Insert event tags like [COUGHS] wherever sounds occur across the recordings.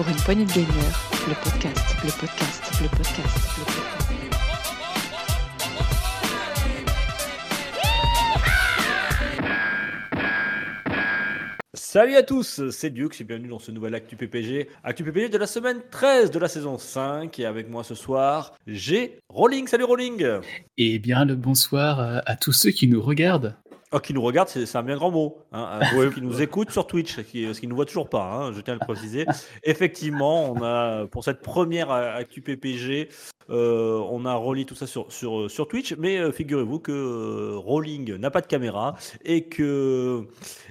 Pour une poignée de gamer, le podcast, le podcast, le podcast, le podcast. Salut à tous, c'est Duke, et bienvenue dans ce nouvel Actu PPG. Actu PPG de la semaine 13 de la saison 5. Et avec moi ce soir, j'ai Rolling. Salut Rolling Eh bien, le bonsoir à, à tous ceux qui nous regardent. Oh, qui nous regarde, c'est un bien grand mot. Hein, ceux qui nous écoutent sur Twitch, qui, parce qu'ils ne nous voient toujours pas, hein, je tiens à le préciser. [LAUGHS] Effectivement, on a, pour cette première Actu PPG, euh, on a relié tout ça sur, sur, sur Twitch, mais euh, figurez-vous que euh, Rolling n'a pas de caméra et que,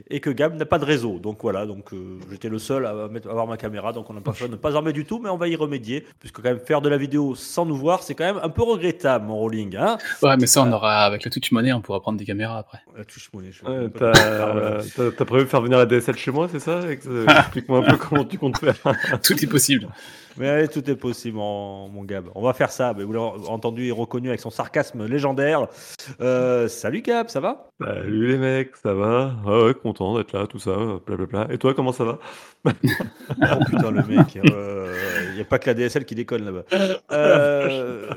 et que Gab n'a pas de réseau. Donc voilà, donc euh, j'étais le seul à mettre- à avoir ma caméra, donc on n'a pas fait de ne pas en mettre du tout, mais on va y remédier, puisque quand même faire de la vidéo sans nous voir, c'est quand même un peu regrettable, mon Rolling. Hein Ouais, mais ça, on aura, avec la Twitch Money, on pourra prendre des caméras après. La touche monnaie, je- Ouais, T'as prévu de faire venir la DSL chez moi, c'est ça? Ex- euh, Explique-moi un peu [LAUGHS] comment tu comptes faire. Tout est possible. Mais allez, tout est possible, mon, mon Gab. On va faire ça. Mais vous l'avez entendu et reconnu avec son sarcasme légendaire. Euh, salut Gab, ça va? Salut les mecs, ça va? Ouais, ouais, content d'être là, tout ça, blablabla. Et toi, comment ça va? [LAUGHS] Oh putain, le mec. Il n'y a pas que la DSL qui déconne là-bas. Euh...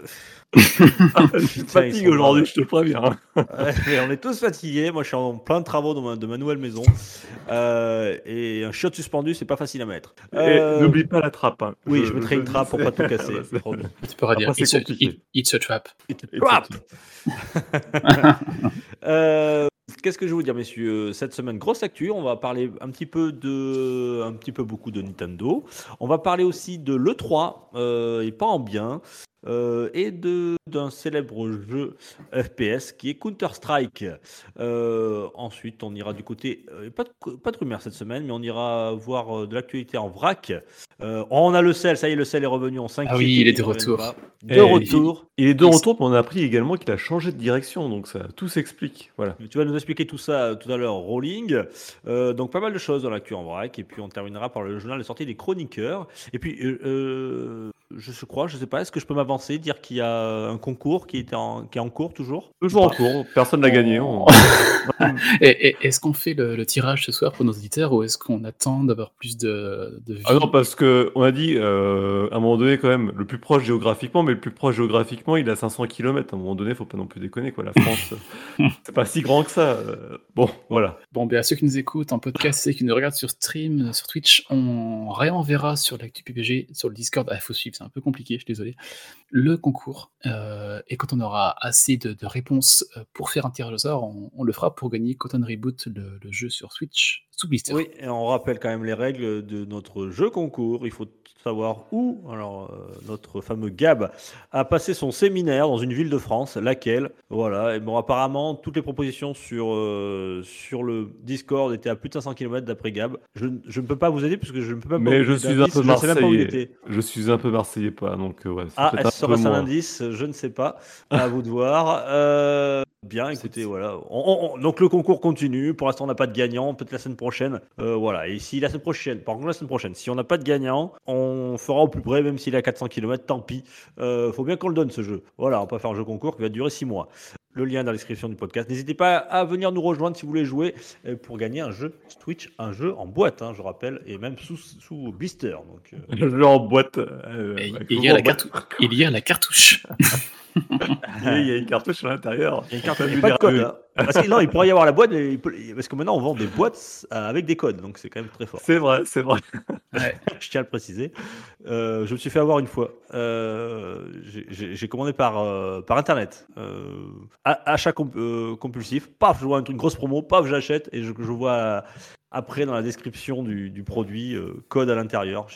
[LAUGHS] Je Putain, ils fatigue sont aujourd'hui, je te préviens. Ouais, mais on est tous fatigués. Moi, je suis en plein de travaux dans ma, de ma nouvelle maison. Euh, et un chiotte suspendu, c'est pas facile à mettre. Et Euh, n'oublie pas la trappe. hein. Oui, je mettrai une dis, trappe pour pas tout casser. [LAUGHS] Tu pourras dire Après, it's c'est a, it- it's a trap. [LAUGHS] Euh, Qu'est-ce que je vais vous dire, messieurs? Cette semaine, grosse actu. On va parler un petit peu de, un petit peu beaucoup de Nintendo. On va parler aussi de l'E3, euh, et pas en bien, euh, et de d'un célèbre jeu FPS qui est Counter-Strike. Euh, ensuite, on ira du côté, euh, pas, de, pas de rumeurs cette semaine, mais on ira voir euh, de l'actualité en vrac. Euh, on a le sel, ça y est, le sel est revenu en 5 Ah oui, il est de retour. De Eh, retour. Il est de retour, mais on a appris également qu'il a changé de direction, donc ça tout s'explique. Voilà. Tu vas nous expliquer tout ça tout à l'heure, Rolling. Euh, donc pas mal de choses dans l'actu en vrac. Et puis on terminera par le journal de sortie des chroniqueurs. Et puis, je crois, je sais pas, est-ce que je peux m'avancer, dire qu'il y a un concours qui, est en, qui est en cours toujours Toujours en cours, personne n'a gagné. on- [LAUGHS] Et, et- est-ce qu'on fait le, le tirage ce soir pour nos auditeurs ou est-ce qu'on attend d'avoir plus de, de vie Ah non, parce que on a dit euh, à un moment donné quand même le plus proche géographiquement, mais le plus proche géographiquement, il a 500 km. À un moment donné, faut pas non plus déconner quoi. La France, euh, [LAUGHS] c'est pas si grand que ça. euh, Bon, voilà. Bon, ben à ceux qui nous écoutent en podcast et qui nous regardent sur stream, euh, sur Twitch, on réenverra sur l'actu PPG, sur le Discord. Ah, il faut suivre, c'est un peu compliqué, je suis désolé. Le concours. euh, et quand on aura assez de, réponses euh, pour faire un tirage au sort, on, le fera pour gagner Cotton Reboot, le jeu sur Switch sous blister. Oui, et on rappelle quand même les règles de notre jeu concours. Il faut savoir où alors, euh, notre fameux Gab a passé son séminaire dans une ville de France, laquelle? Voilà, et bon, apparemment, toutes les propositions sur, euh, sur le Discord étaient à plus de 500 km d'après Gab. Je, ne- je ne peux pas vous aider puisque je ne peux pas Mais je suis un peu je ne sais même pas où il marseillais. était. Je suis un peu marseillais pas, donc euh, ouais. Ah, est-ce un que peu ça un moins. indice Je ne sais pas. À vous de voir. Euh, bien, écoutez, voilà. On- on- on- donc le concours continue. Pour l'instant, on n'a pas de gagnant. Peut-être la semaine prochaine. Euh, voilà. Et si la semaine prochaine, par contre la semaine prochaine, si on n'a pas de gagnant, on fera au plus près, même s'il est à 400 km. Tant pis. Euh, faut bien qu'on le donne ce jeu. Voilà, on va pas faire un jeu concours qui va durer 6 mois. Le lien dans la description du podcast. N'hésitez pas à venir nous rejoindre si vous voulez jouer euh, pour gagner un jeu Twitch, un jeu en boîte, hein, je rappelle, et même sous, sous blister. Donc, euh, Le jeu en boîte. euh, Et avec il y, a la en boîte. cartou- il y a la cartouche. [LAUGHS] Il y a une cartouche à l'intérieur. Il y a une il y a pas de code. hein. Parce que non, il pourrait y avoir la boîte, mais il peut- parce que maintenant on vend des boîtes euh, avec des codes, donc c'est quand même très fort. C'est vrai, c'est vrai. [LAUGHS] Je tiens à le préciser. Euh, je me suis fait avoir une fois. Euh, j'ai- commandé par, euh, par internet. Euh, a- achat comp- euh, compulsif. Paf, je vois un truc, une grosse promo. Paf, j'achète et je, je vois après dans la description du, du produit euh, code à l'intérieur.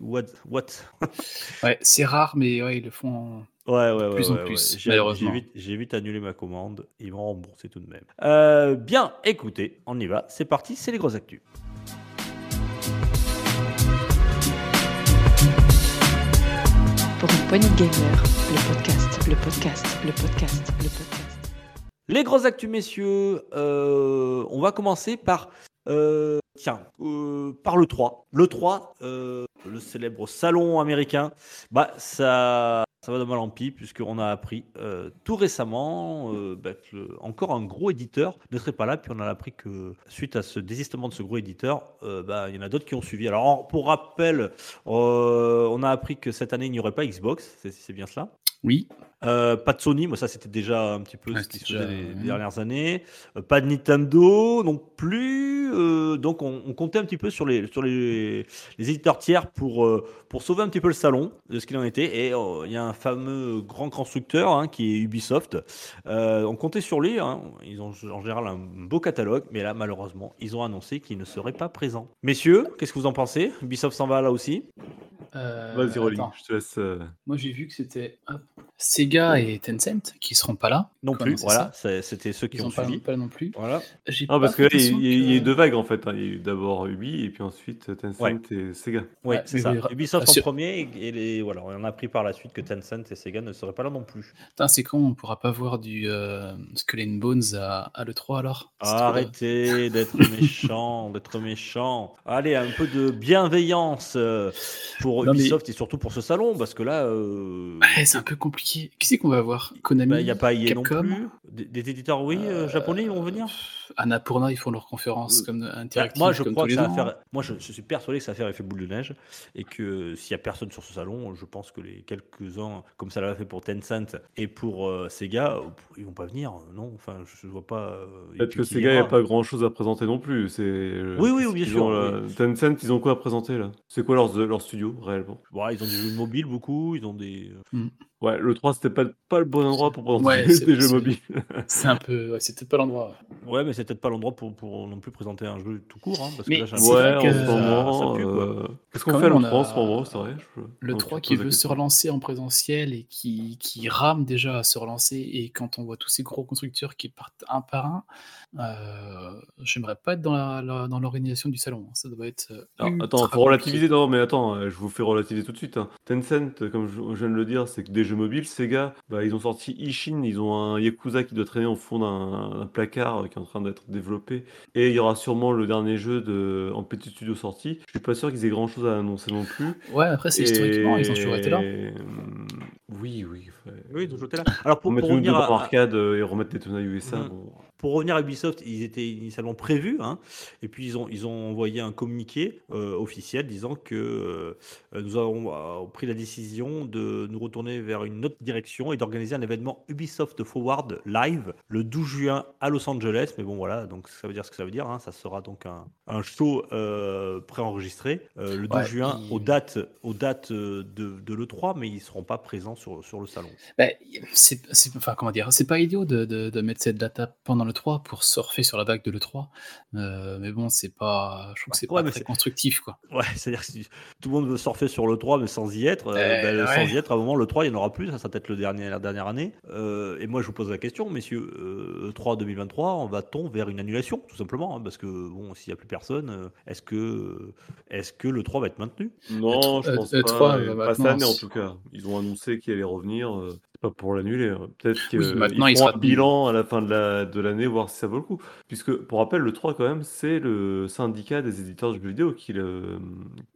What, what? [LAUGHS] Ouais, c'est rare, mais ouais, ils le font. en- Ouais, ouais, ouais. plus en ouais, plus, malheureusement. J'ai vite, j'ai vite annulé ma commande. Ils m'ont remboursé tout de même. Euh, bien, écoutez, on y va. C'est parti, c'est les grosses actus. Pour une poignée de gamer, le podcast, le podcast, le podcast, le podcast. Les grosses actus, messieurs. euh, on va commencer par. Euh, tiens, euh, par le 3. Le 3, euh, le célèbre salon américain, bah, ça ça va de mal en pis, puisqu'on a appris euh, tout récemment bah, encore un gros éditeur ne serait pas là. Puis on a appris que suite à ce désistement de ce gros éditeur, bah, il y en a d'autres qui ont suivi. Alors, pour rappel, on a appris que cette année, il n'y aurait pas Xbox, c'est bien cela? Oui, Euh, pas de Sony, moi ça c'était déjà un petit peu Ouais, ce qui se faisait les, les dernières années. Euh, pas de Nintendo non plus. Euh, donc on, on comptait un petit peu sur les, sur les, les éditeurs tiers pour, euh, pour sauver un petit peu le salon de ce qu'il en était. Et euh, il y a un fameux grand constructeur hein, qui est Ubisoft. Euh, on comptait sur lui. hein. Ils ont en général un beau catalogue. Mais là malheureusement ils ont annoncé qu'ils ne seraient pas présents. Messieurs, qu'est-ce que vous en pensez? Ubisoft s'en va là aussi? Euh, Vas-y, Rolly, attends. je te laisse. euh, Moi, j'ai vu que c'était hop, Sega et Tencent qui seront pas là. Non plus. Voilà, c'était ceux qui Ils ont sont pas, suivi. pas non plus. Voilà. J'ai Ah, parce que là, il y, il y a eu que- deux vagues en fait. hein. Il y a eu d'abord Ubi et puis ensuite Tencent Ouais. et Sega. Oui, Ouais, c'est mais ça. Ubisoft en premier et, et les, voilà, on a appris par la suite que Tencent et Sega ne seraient pas là non plus. C'est con, on pourra pas voir du euh, Skull and Bones à, à l'E3 alors Arrêtez d'être [LAUGHS] méchant, d'être méchant. Allez, un peu de bienveillance euh, pour Non, mais- Ubisoft et surtout pour ce salon, parce que là, euh, Ouais, c'est un peu compliqué. Qui c'est qu'on va voir Konami bah, il n'y a pas non plus. Des, des éditeurs, oui, euh, japonais, ils vont venir. Annapurna, ils font leur conférence Euh, comme Bah, interactive. moi, je comme crois tous que les ça va faire. Moi, je, je suis persuadé que ça va faire effet boule de neige et que s'il y a personne sur ce salon, je pense que les quelques-uns, comme ça l'a fait pour Tencent et pour euh, Sega, euh, ils vont pas venir. euh, Non, enfin, je ne vois pas. euh, Peut-être que Sega, il n'y a ira. pas grand chose à présenter non plus. C'est, euh, Oui, oui, bien sûr, ont, là Tencent, ils ont quoi à présenter là? C'est quoi leur, leur studio réellement? Bon, ils ont des jeux mobiles beaucoup, ils ont des. euh, Ouais, le 3, c'était pas, pas le bon endroit pour présenter Ouais, [LAUGHS] des jeux mobiles. C'est un peu. Ouais, c'est peut-être pas l'endroit. Ouais, mais c'est peut-être pas l'endroit pour, pour non plus présenter un jeu tout court. hein, parce Mais que là, j'ai c'est Ouais, en que ce moment. euh, Qu'est-ce qu'on fait à même, on l'E3 en ce a moment C'est vrai je- Le donc, 3 je qui veut se relancer en présentiel et qui, qui rame déjà à se relancer, et quand on voit tous ces gros constructeurs qui partent un par un, euh, j'aimerais pas être dans la- la- dans l'organisation du salon. Ça doit être. euh, Alors, attends, faut compliqué. relativiser. Non, mais attends, euh, je vous fais relativiser tout de suite. hein. Tencent, comme je, je viens de le dire, c'est que des jeux mobiles. Sega, bah, ils ont sorti Ishin, ils ont un Yakuza qui doit traîner au fond d'un placard euh, qui est en train d'être développé. Et il y aura sûrement le dernier jeu de, en petit studio sorti. Je suis pas sûr qu'ils aient grand chose à annoncer non plus. Ouais, après, c'est historiquement, ils ont toujours été là. Oui, oui. ouais. Oui, ils ont jeté là. Alors, pour, Pour pour revenir dans à, arcade et remettre Daytona USA. Mhm. bon. Pour revenir à Ubisoft, ils étaient initialement prévus, hein, et puis ils ont, ils ont envoyé un communiqué euh, officiel disant que euh, nous avons euh, pris la décision de nous retourner vers une autre direction et d'organiser un événement Ubisoft Forward Live le 12 juin à Los Angeles. Mais bon, voilà, donc ça veut dire ce que ça veut dire. hein, ça sera donc un, un show euh, préenregistré le 12 Ouais, juin il- aux dates, aux dates de, de l'E3, mais ils ne seront pas présents sur, sur le salon. Bah, c'est, c'est- enfin, comment dire, c'est pas idiot de, de- de mettre cette data pendant le 3 pour surfer sur la vague de l'E3. Euh, mais bon, c'est pas, je trouve que c'est Ouais, pas mais très c'est- constructif, quoi. Ouais, [LAUGHS] c'est-à-dire que si tout le monde veut surfer sur le 3 mais sans y être, euh, Euh, ben, ouais. sans y être, à un moment le 3 il n'y en aura plus, ça sera peut-être le dernier, la dernière année. Euh, et moi je vous pose la question, messieurs, euh, 3 2023, on va-t-on vers une annulation tout simplement hein, Parce que bon, s'il n'y a plus personne, est-ce que, est-ce que le 3 va être maintenu? Non, E3, je pense euh, pas. E3 et va pas cette année en tout cas. Ils ont annoncé qu'il allait revenir. Pas pour l'annuler. hein. Peut-être qu'ils Oui, maintenant, il feront sera un bilan à la fin de la- de l'année, voir si ça vaut le coup. Puisque, pour rappel, le 3 quand même, c'est le syndicat des éditeurs de jeux vidéo qui le,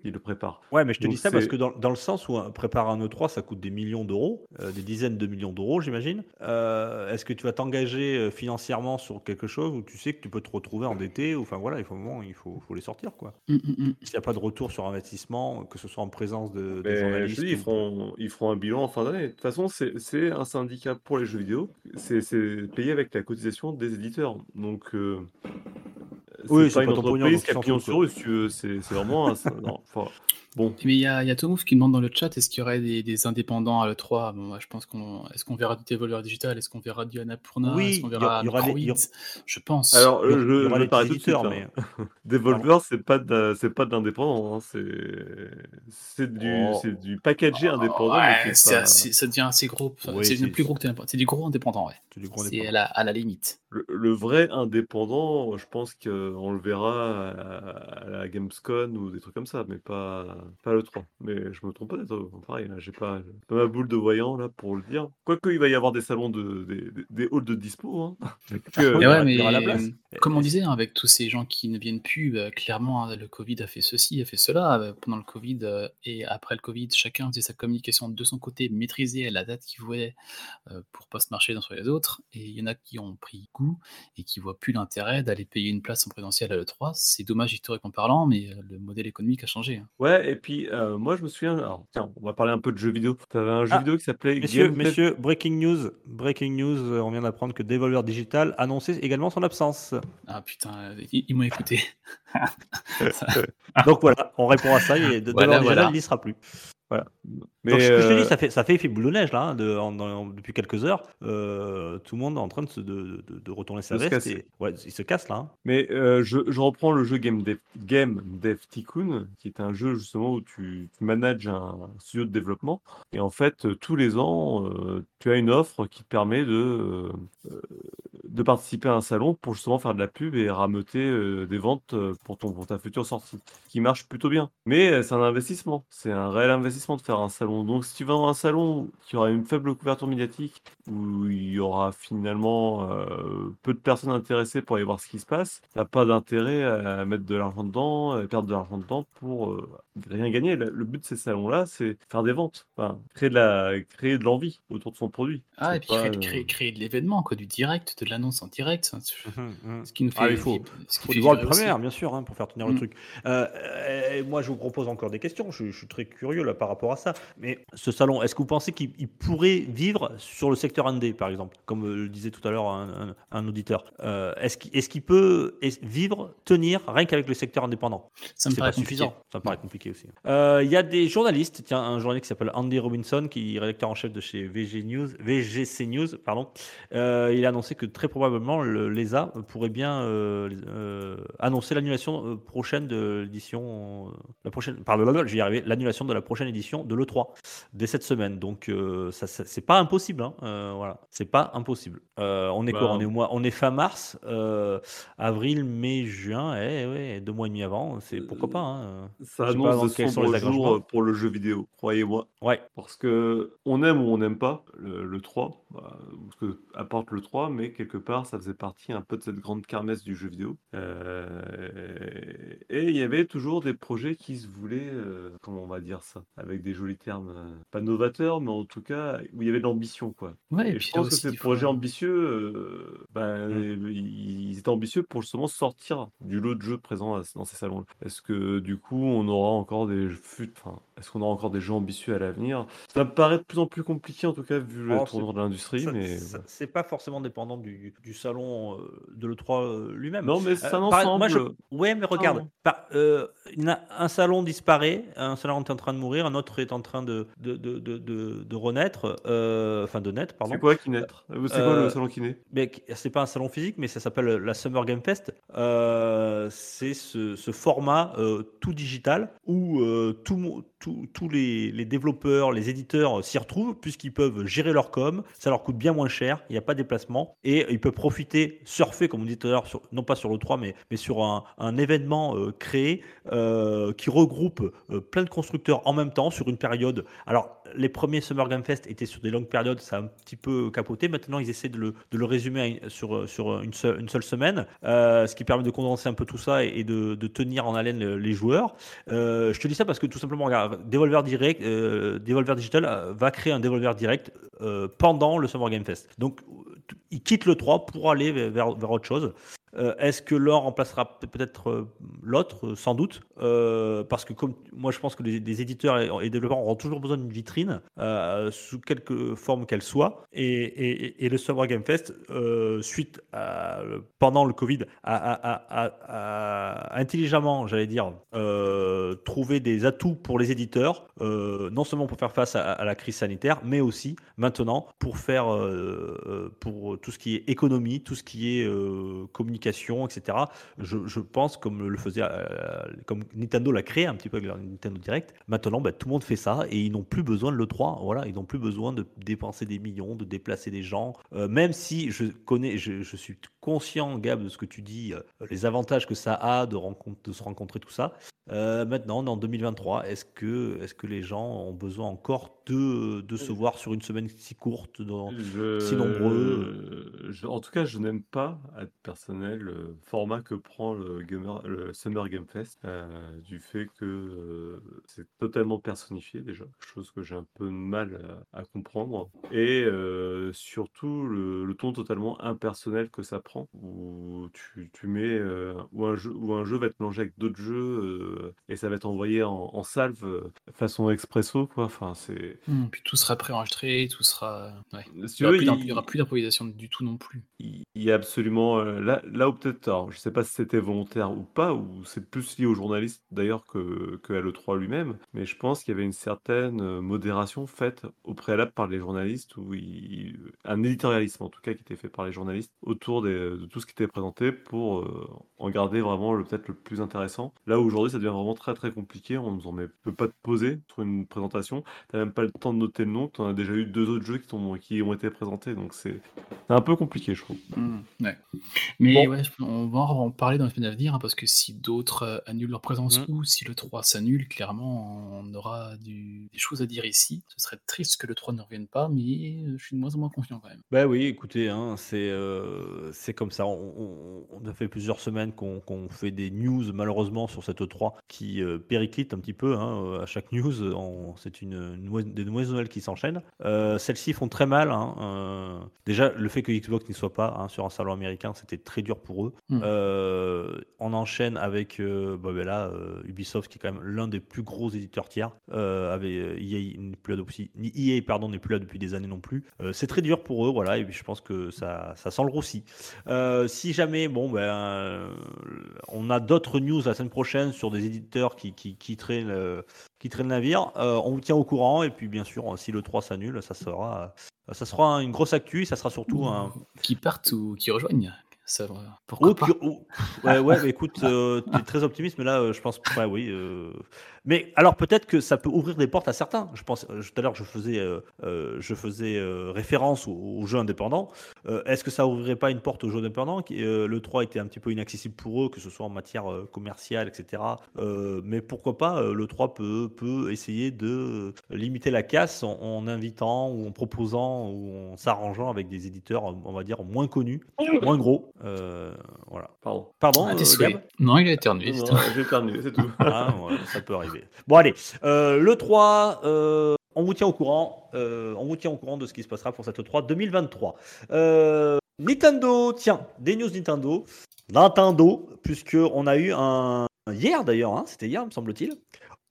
qui le prépare. Ouais, mais je te Donc dis ça parce que dans, dans le sens où un- préparer un E3, ça coûte des millions d'euros, euh, des dizaines de millions d'euros, j'imagine. Euh, Est-ce que tu vas t'engager euh, financièrement sur quelque chose où tu sais que tu peux te retrouver endetté ou Enfin voilà, il faut, un moment, il faut, faut les sortir quoi. Mm, mm, mm. S'il n'y a pas de retour sur investissement, que ce soit en présence de, des je journalistes. te dis, ils feront, ils feront un bilan en fin d'année. De toute façon, c'est c'est un syndicat pour les jeux vidéo. C'est payé avec la cotisation des éditeurs. Donc, euh, Oui, c'est c'est pas une pas pognon, entreprise qui a pignon sur veux. C'est vraiment un. non, bon. Mais il y a, il y a Tomouf qui demande dans le chat est-ce qu'il y aurait des, des indépendants à l'E3 bon, moi, Je pense qu'on. Est-ce qu'on verra du Devolver Digital Est-ce qu'on verra du Annapurna Oui, Est-ce qu'on il y verra aura- il y aura des- y Je pense. Alors, euh, je, je les t'arrête tout de suite. hein. mais- [LAUGHS] Devolver, c'est pas de, c'est pas de l'indépendant. hein. C'est c'est du, Oh. c'est du packagé indépendant. Ouais, pas- assez- ça devient assez gros. C'est plus gros que C'est du gros indépendant, ouais. C'est du gros C'est indépendant. à la, à la limite. Le, le vrai indépendant, je pense qu'on le verra à, à la Gamescom ou des trucs comme ça, mais pas. Pas le 3. Mais je me trompe peut-être. euh, Pareil, là, j'ai pas, pas ma boule de voyant là pour le dire. Quoique, il va y avoir des salons de, des, des- halls de dispo. Hein. Que- [LAUGHS] Mais ouais, mais la place. comme on disait, hein, avec tous ces gens qui ne viennent plus, bah, clairement, hein, le Covid a fait ceci, a fait cela. euh, Pendant le Covid euh, et après le Covid, chacun faisait sa communication de son côté, maîtrisait à la date qu'il voulait euh, pour pas se marcher dans sur les autres. Et il y en a qui ont pris goût et qui voient plus l'intérêt d'aller payer une place en présentiel à l'E3. C'est dommage historiquement parlant, mais euh, le modèle économique a changé. hein. Ouais, et puis euh, moi je me souviens, alors tiens, on va parler un peu de jeux vidéo. T'avais un jeu Ah, vidéo qui s'appelait Messieurs, Game Dev- messieurs, breaking news, breaking news, euh, on vient d'apprendre que Devolver Digital annonçait également son absence. Ah putain, euh, ils, ils m'ont écouté. [LAUGHS] Donc voilà, on répond à ça et de Voilà, Devolver Digital voilà. n'y sera plus. Voilà. Mais Donc, ce que je te euh, dis, ça fait, ça fait effet boule de neige là, hein, de- en- en- depuis quelques heures. Euh, tout le monde est en train de, se- de, retourner sa se veste. Et, ouais, il se casse là. hein. Mais euh, je, je reprends le jeu Game Dev, Game Dev Tycoon, qui est un jeu justement où tu, tu manages un studio de développement. Et en fait, euh, tous les ans, euh, tu as une offre qui te permet de, euh, euh, de participer à un salon pour justement faire de la pub et rameuter euh, des ventes euh, pour, ton, pour ta future sortie, qui marche plutôt bien. Mais euh, c'est un investissement, c'est un réel investissement de faire un salon. Donc si tu vas dans un salon qui aura une faible couverture médiatique, où il y aura finalement euh, peu de personnes intéressées pour aller voir ce qui se passe, t'as pas d'intérêt à mettre de l'argent dedans, à perdre de l'argent dedans pour rien gagner. Le but de ces salons-là, c'est faire des ventes, enfin, créer de la, créer de l'envie autour de son produit. Ah, et puis pas, créer, créer, créer de l'événement, quoi, du direct, de l'annonce en direct. c'est- Mhm, mhm. Ce qui nous fait. Ah, il faut- ce faut voir le première, bien sûr, hein, pour faire tenir le Mm. truc. Euh, moi, je vous propose encore des questions. Je, je suis très curieux là par rapport à ça. Mais ce salon, est-ce que vous pensez qu'il il pourrait vivre sur le secteur indé, par exemple, comme euh, le disait tout à l'heure un, un- un auditeur? Euh, Est-ce qu'il est-ce qu'il peut est- vivre, tenir, rien qu'avec le secteur indépendant? Ça me paraît suffisant. Ça me paraît compliqué aussi. Euh, Il y a des journalistes, tiens, un journaliste qui s'appelle Andy Robinson, qui est rédacteur en chef de chez VG News, VGC News, pardon. Il a annoncé que très probablement le- l'ESA pourrait bien euh, euh, annoncer l'annulation euh, prochaine de l'édition, la prochaine, pardon, je vais y arriver, l'annulation de la prochaine édition de l'E3 dès cette semaine. Donc euh, ça, ça- c'est pas impossible, hein. Euh, voilà, c'est pas impossible. Euh, on est quoi? Bah, On est au mois, on est fin mars, euh, avril, mai, juin, eh, ouais, deux mois et demi avant, c'est pourquoi pas. hein. Ça annonce de quels sont sombres les jours pour le jeu vidéo, croyez-moi. Ouais. Parce que on aime ou on n'aime pas le, le 3, bah, ce que apporte le 3, mais quelque part ça faisait partie un peu de cette grande kermesse du jeu vidéo. Euh, et il y avait toujours des projets qui se voulaient, euh, comment on va dire ça, avec des jolis termes, euh, pas novateurs, mais en tout cas où il y avait de l'ambition, quoi. Ouais, et, Et puis je pense que ces projets ambitieux, euh, ben, Mm. ils étaient ambitieux pour justement sortir du lot de jeux présents dans ces salons. Est-ce que du coup, on aura encore des enfin, est-ce qu'on aura encore des jeux ambitieux à l'avenir? Ça me paraît de plus en plus compliqué en tout cas vu le Alors, tournant de l'industrie, Mais c'est pas forcément dépendant du, du salon euh, de l'E3 euh, lui-même. non, mais c'est un par- ensemble. moi, je- Ouais, mais regarde, par- euh, un salon disparaît, un salon est en train de mourir, un autre est en train de, de, de, de, de- renaître, enfin de naître, pardon. C'est quoi qui naître C'est quoi le salon qui naît? c'est pas un salon physique, mais ça s'appelle la Summer Game Fest. C'est ce, ce format tout digital où tout- tous les, développeurs, les éditeurs s'y retrouvent puisqu'ils peuvent gérer leur com. Ça leur coûte bien moins cher. Il n'y a pas de déplacement et ils peuvent profiter, surfer comme on dit tout à l'heure, non pas sur le 3 mais, sur un, événement euh, créé euh, qui regroupe euh, plein de constructeurs en même temps sur une période. Alors les premiers Summer Game Fest étaient sur des longues périodes, ça a un petit peu capoté. Maintenant, ils essaient de le, résumer sur, une, seule, semaine, ce qui permet de condenser un peu tout ça et, de, de tenir en haleine le- les joueurs. Je te dis ça parce que tout simplement, regarde, Devolver, Direct, euh, Digital euh, va créer un Devolver Direct euh, pendant le Summer Game Fest. Donc, il quitte le 3 pour aller vers, vers autre chose. Euh, Est-ce que l'un remplacera pe- peut-être euh, l'autre? Euh, Sans doute. Parce que comme moi, je pense que les, les éditeurs et, et développeurs auront toujours besoin d'une vitrine, sous quelque forme qu'elle soit. Et, le Summer Game Fest, suite à, pendant le Covid, a, intelligemment, j'allais dire, trouvé des atouts pour les éditeurs, non seulement pour faire face à, à la crise sanitaire, mais aussi maintenant pour faire pour tout ce qui est économie, tout ce qui est euh, etc. Je, je pense comme le faisait, euh, comme Nintendo l'a créé un petit peu avec leur Nintendo Direct. Maintenant, bah, tout le monde fait ça et ils n'ont plus besoin de l'E3. Voilà, ils n'ont plus besoin de dépenser des millions, de déplacer des gens. Euh, même si je connais, je, je suis conscient, Gab, de ce que tu dis, euh, les avantages que ça a de, rencontre, de se rencontrer, tout ça. Euh, maintenant, on est en 2023. Est-ce que, est que les gens ont besoin encore de, de se voir sur une semaine si courte, dans- si nombreux? Je, en tout cas, je n'aime pas, à titre personnel, le format que prend le, Gamer- le Summer Game Fest, euh, du fait que euh, c'est totalement personnifié déjà, chose que j'ai un peu de mal à, à comprendre, et euh, surtout le, le ton totalement impersonnel que ça prend, où tu, tu mets, euh, où, un jeu, où un jeu va être mélangé avec d'autres jeux, euh, et ça va être envoyé en, en salve euh, façon expresso, quoi. Enfin, c'est. Hum, puis tout sera préenregistré, tout sera. Ouais. Si Il n'y aura, plus il- aura d'improvisation du tout non plus. Il il y a absolument euh, là, là où peut-être, je sais pas si c'était volontaire ou pas, ou c'est plus lié aux journalistes d'ailleurs que, que à l'E3 lui-même, mais je pense qu'il y avait une certaine modération faite au préalable par les journalistes, ou un éditorialisme en tout cas qui était fait par les journalistes autour des- de tout ce qui était présenté pour euh, en garder vraiment le peut-être le plus intéressant. Là où aujourd'hui ça devient vraiment très très compliqué, on ne met, peut pas te poser sur une présentation, t'as même pas le temps de noter le nom, tu as déjà eu deux autres jeux qui, t'ont- qui ont été présentés, donc c'est c'est un peu compliqué je trouve. Ouais. Mais Bon. ouais, je- on va en parler dans les semaines à venir, hein, parce que si d'autres euh, annulent leur présence Hum. ou si le 3 s'annule, clairement, on aura du- des choses à dire ici. Ce serait triste que le 3 ne revienne pas, mais euh, je suis de moins en moins confiant quand même. Ben oui, écoutez, hein, c'est euh, c'est comme ça. On, on- on a fait plusieurs semaines qu'on fait des news, malheureusement, sur cette E3 qui euh, périclite un petit peu. hein, euh, à chaque news, c'est une, des nouvelles nouvelles qui s'enchaînent. Euh, Celles-ci font très mal. hein, euh, déjà, le fait que Xbox n'y soit pas hein, sur un salon américain, c'était très dur pour eux. Hmm. On enchaîne avec bah, ben là, Ubisoft, qui est quand même l'un des plus gros éditeurs tiers. Avec EA, n'est plus là depuis, ni EA pardon, n'est plus là depuis des années non plus. C'est très dur pour eux, voilà, et puis je pense que ça, ça sent le roussi. Euh, si jamais, bon, ben, euh, on a d'autres news la semaine prochaine sur des éditeurs qui, qui quitteraient le, quitteraient le navire, euh, on vous tient au courant, et puis bien sûr, si le 3 s'annule, ça sera, ça sera une grosse actu, ça sera surtout un, Qui partent ou qui rejoignent. Ça, va- pourquoi Oh, pas? oh, ouais, ouais, mais écoute, euh, tu es très optimiste, mais là, euh, je pense, ouais, oui. euh, Mais alors, peut-être que ça peut ouvrir des portes à certains. Je pense, euh, tout à l'heure, je faisais, je faisais euh, référence aux, aux jeux indépendants. Euh, Est-ce que ça ouvrirait pas une porte aux jeux indépendants qui, euh, Le 3 était un petit peu inaccessible pour eux, que ce soit en matière euh, commerciale, etc. Euh, mais pourquoi pas, euh, le 3 peut, peut essayer de limiter la casse en, en invitant ou en proposant ou en s'arrangeant avec des éditeurs, on va dire, moins connus, moins gros. Euh, voilà. Pardon. Pardon, Ah, euh, Non, il a éternué. J'ai éternué, c'est tout. Ah, [LAUGHS] ouais, ça peut arriver. Bon, allez. Euh, le 3, euh, on vous tient au courant. euh, on vous tient au courant de ce qui se passera pour cette 3 2023. Euh, Nintendo, tiens, des news Nintendo. Nintendo, puisque on a eu un hier d'ailleurs, hein, c'était hier, me semble-t-il.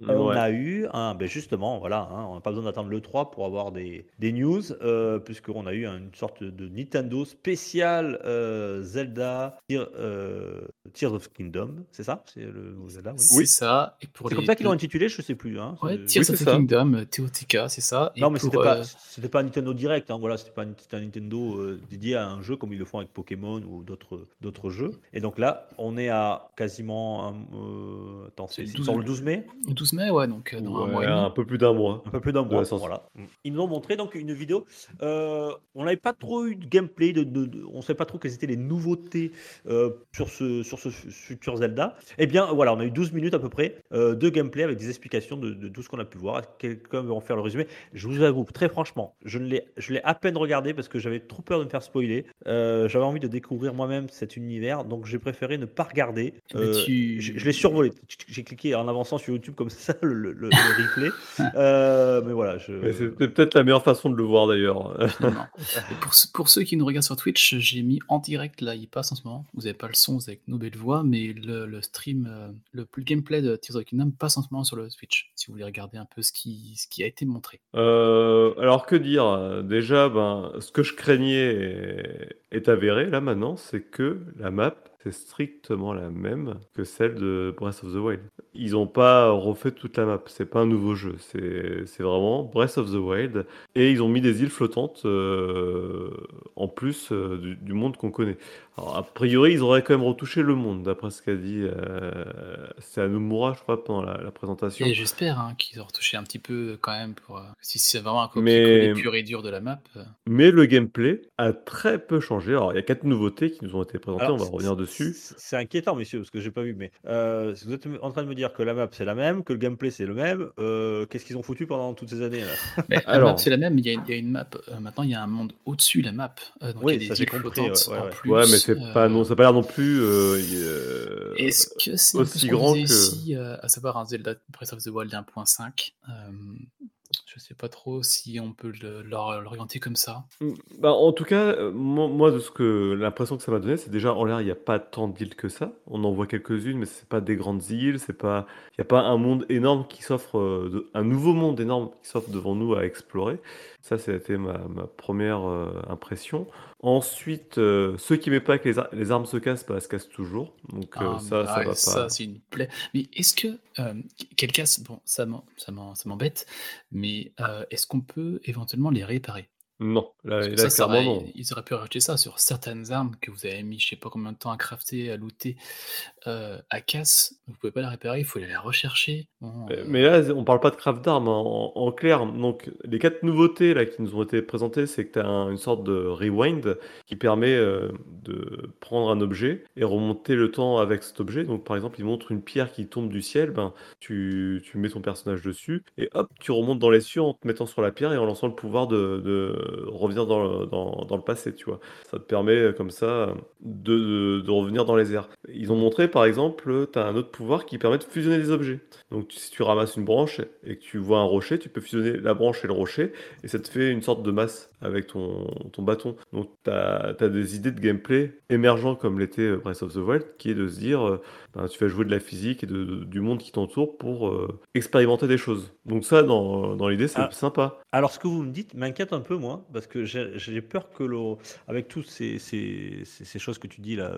On Ouais. a eu un, ben justement, voilà, hein, on n'a pas besoin d'attendre le 3 pour avoir des, des news, euh, puisqu'on a eu une sorte de Nintendo spécial euh, Zelda Tear- euh, Tears of Kingdom, c'est ça? C'est le nouveau Zelda, oui. C'est ça. Et pour C'est les comme ça qu'ils l'ont intitulé, je sais plus. Hein, Ouais, c'est- Tears of c'est the ça. Kingdom, euh, TOTK, c'est ça. Et Non, mais pour, c'était pas, euh, c'était pas un Nintendo direct. Hein, voilà, c'était pas un, c'était un Nintendo euh, dédié à un jeu comme ils le font avec Pokémon ou d'autres, d'autres jeux. Et donc là, on est à quasiment. un- euh, attends, C'est c'est, le c'est 12 sur le 12 mai? 12 mai, ouais, donc euh, un Ouais, mois et demi. un peu plus d'un mois. Un peu plus d'un mois. Voilà. Ils nous ont montré donc une vidéo. Euh, on n'avait pas trop eu de gameplay. De, de- de- on ne savait pas trop quelles étaient les nouveautés euh, sur, ce, sur ce futur Zelda. Eh bien, voilà, on a eu 12 minutes à peu près euh, de gameplay avec des explications de, de tout ce qu'on a pu voir. Quelqu'un veut en faire le résumé Je vous avoue, très franchement, je ne l'ai, je l'ai à peine regardé parce que j'avais trop peur de me faire spoiler. Euh, j'avais envie de découvrir moi-même cet univers, donc j'ai préféré ne pas regarder. Euh, tu- je, je l'ai survolé. J'ai cliqué en avançant sur YouTube comme ça le, le- le- le replay. [LAUGHS] Euh, mais voilà, je. Mais C'était peut-être la meilleure façon de le voir d'ailleurs. [LAUGHS] Pour, pour ceux qui nous regardent sur Twitch, j'ai mis en direct, là, il passe en ce moment. Vous n'avez pas le son, vous avez nos belles voix, mais le, le stream, euh, le, le gameplay de Tears of the Kingdom passe en ce moment sur le Twitch, si vous voulez regarder un peu ce qui, ce qui a été montré. Euh, alors que dire? Déjà, ben, ce que je craignais est, est avéré là maintenant, c'est que la map, c'est strictement la même que celle de Breath of the Wild. Ils n'ont pas refait toute la map, c'est pas un nouveau jeu, c'est vraiment Breath of the Wild et ils ont mis des îles flottantes euh, en plus euh, du, du monde qu'on connaît. Alors, a priori, ils auraient quand même retouché le monde, d'après ce qu'a dit euh, c'est je crois, pendant la, la présentation. Et j'espère hein, qu'ils ont retouché un petit peu quand même pour. euh, si c'est vraiment un copier-coller Mais, pur et dur de la map. euh, mais le gameplay a très peu changé. Alors, il y a quatre nouveautés qui nous ont été présentées, on va revenir dessus. c'est- inquiétant, messieurs, parce que j'ai pas vu, mais euh, vous êtes en train de me dire que la map c'est la même, que le gameplay c'est le même, euh, qu'est-ce qu'ils ont foutu pendant toutes ces années là? Mais la map Alors, c'est la même, mais il y, a une- il y a une map. euh, maintenant, il y a un monde au-dessus de la map. Euh, donc il y Oui, a des ça j'ai compris, ouais, ouais, plus. ouais, mais c'est pas, euh, non, ça n'a pas l'air non plus euh, euh, Est-ce que c'est un peu aussi grand que. ici, euh, à savoir un Zelda Breath of the Wild 1.5 euh, Je sais pas trop si on peut l'orienter comme ça. Mm, Bah, en tout cas, euh, moi, de ce que l'impression que ça m'a donné, c'est déjà en l'air, il n'y a pas tant d'îles que ça. On en voit quelques-unes, mais c'est pas des grandes îles, c'est pas, il n'y a pas un monde énorme qui s'offre, euh, un nouveau monde énorme qui s'offre devant nous à explorer. Ça, c'était ma, ma première euh, impression. Ensuite, euh, ceux qui m'aiment pas que les, ar- les armes se cassent, bah, elles se cassent toujours. Donc euh, Ah, ça, ouais, va ça, pas. c'est une plaie. Mais est-ce que, euh, qu'elles cassent, bon, ça m'embête, mais euh, est-ce qu'on peut éventuellement les réparer? Non, là, ça, ça clairement aurait- non. ils auraient pu rajouter ça sur certaines armes que vous avez mis je sais pas combien de temps à crafter, à looter, euh, à casse. Vous pouvez pas les réparer, il faut aller les rechercher. Bon, Mais euh, mais là, on parle pas de craft d'armes hein, en, en clair. Donc, les quatre nouveautés là qui nous ont été présentées, c'est que tu as une sorte de rewind qui permet euh, de prendre un objet et remonter le temps avec cet objet. Donc, par exemple, il montre une pierre qui tombe du ciel, ben, tu, tu mets ton personnage dessus et hop, tu remontes dans les cieux en te mettant sur la pierre et en lançant le pouvoir de, de revenir dans le, dans, dans le passé, tu vois. Ça te permet euh, comme ça de, de- de revenir dans les airs. Ils ont montré, par exemple, tu as un autre pouvoir qui permet de fusionner des objets. Donc si tu ramasses une branche et que tu vois un rocher, tu peux fusionner la branche et le rocher et ça te fait une sorte de masse avec ton, ton bâton. Donc tu as, des idées de gameplay émergents comme l'était euh, Breath of the Wild qui est de se dire euh, ben, tu vas jouer de la physique et de- de- du monde qui t'entoure pour euh, expérimenter des choses. Donc ça, dans, dans l'idée, c'est Ah. sympa. Alors, ce que vous me dites m'inquiète un peu, moi, parce que j'ai peur que, l'on- avec toutes ces, ces, ces- ces choses que tu dis là,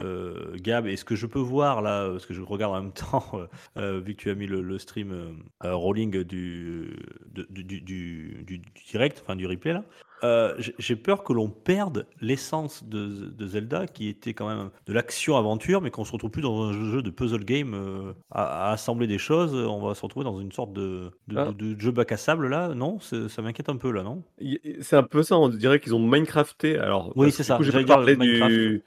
euh, Gab, et ce que je peux voir là, parce que je regarde en même [LAUGHS] temps, euh, euh, vu que tu as mis le, stream euh, euh, rolling du, du- du- du direct, enfin du replay là, euh, j'ai peur que l'on perde l'essence de, de Zelda, qui était quand même de l'action-aventure, mais qu'on se retrouve plus dans un jeu de puzzle game euh, à, à assembler des choses. On va se retrouver dans une sorte de, de, Ah. de- jeu bac à sable là, non? Ça m'inquiète un peu là, non? C'est un peu ça, on dirait qu'ils ont Minecrafté. Alors, Oui, c'est ça, j'ai pas du,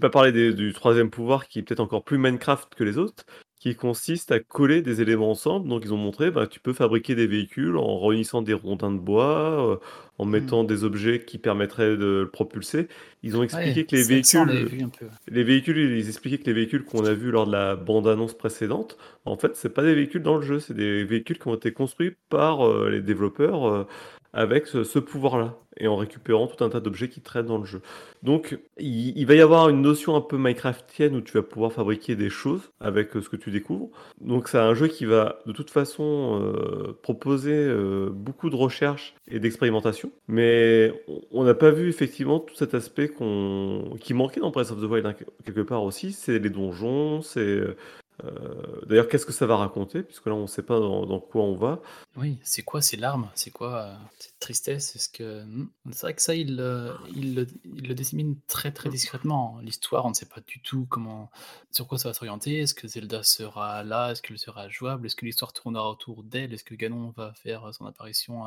pas parlé du troisième pouvoir qui est peut-être encore plus Minecraft que les autres, qui consiste à coller des éléments ensemble. Donc, ils ont montré, bah, tu peux fabriquer des véhicules en réunissant des rondins de bois, euh, en Hmm. mettant des objets qui permettraient de le propulser. Ils ont expliqué ouais, que les ça, ça, on l'avait véhicules, vu un peu. les véhicules, ils expliquaient que les véhicules qu'on a vus lors de la bande-annonce précédente, en fait, c'est pas des véhicules dans le jeu, c'est des véhicules qui ont été construits par euh, les développeurs euh, avec ce, pouvoir-là et en récupérant tout un tas d'objets qui traînent dans le jeu. Donc, il, va y avoir une notion un peu Minecraftienne où tu vas pouvoir fabriquer des choses avec euh, ce que tu découvres. Donc, c'est un jeu qui va de toute façon euh, proposer euh, beaucoup de recherche et d'expérimentation, mais on- n'a pas vu effectivement tout cet aspect qui manquait dans Breath of the Wild hein, quelque part aussi. C'est les donjons, c'est euh, D'ailleurs, qu'est-ce que ça va raconter? Puisque là, on ne sait pas dans, quoi on va. Oui, c'est quoi ces larmes? C'est quoi euh, tristesse Est-ce que hmm, c'est vrai que ça, il, euh, il, le- il le dissémine très très discrètement. L'histoire, on ne sait pas du tout comment, sur quoi ça va s'orienter. Est-ce que Zelda sera là? Est-ce qu'elle sera jouable? Est-ce que l'histoire tournera autour d'elle? Est-ce que Ganon va faire son apparition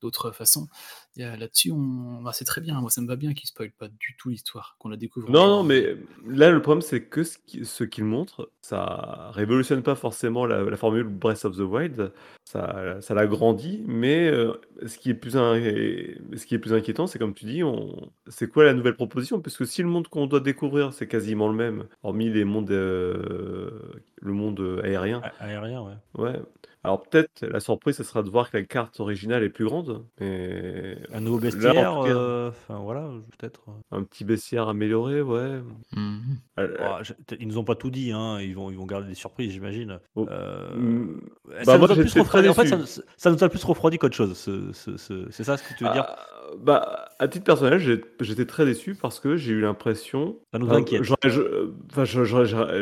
d'autres façons? Là-dessus, on, bah, c'est très bien. Moi, ça me va bien qu'il spoil pas du tout l'histoire, qu'on la découvre. Non, non, mais là, le problème, c'est que ce qui- ce qu'il montre, ça révolutionne pas forcément la, la formule Breath of the Wild, ça, ça l'agrandit, mais euh, ce, qui est plus in- ce qui est plus inquiétant, c'est comme tu dis, on... c'est quoi la nouvelle proposition? Puisque si le monde qu'on doit découvrir, c'est quasiment le même, hormis les mondes, euh, le monde aérien, A- Aérien, ouais. Ouais. Alors peut-être la surprise, ce sera de voir que la carte originale est plus grande, mais Un nouveau là, en bestiaire, cas, euh, enfin voilà, peut-être. euh. un petit bestiaire amélioré, ouais. Mhm. Euh, je- ils nous ont pas tout dit, hein. Ils vont, ils vont garder des surprises, j'imagine. Oh. Euh, mm, ça bah, nous a plus refroidi. En fait, ça, déçu. nous- ça nous a plus refroidi qu'autre chose. ce- ce- ce- C'est ça ce que tu veux dire? Ah, bah, à titre personnel, j'étais très déçu parce que j'ai eu l'impression. Ça nous enfin, inquiète.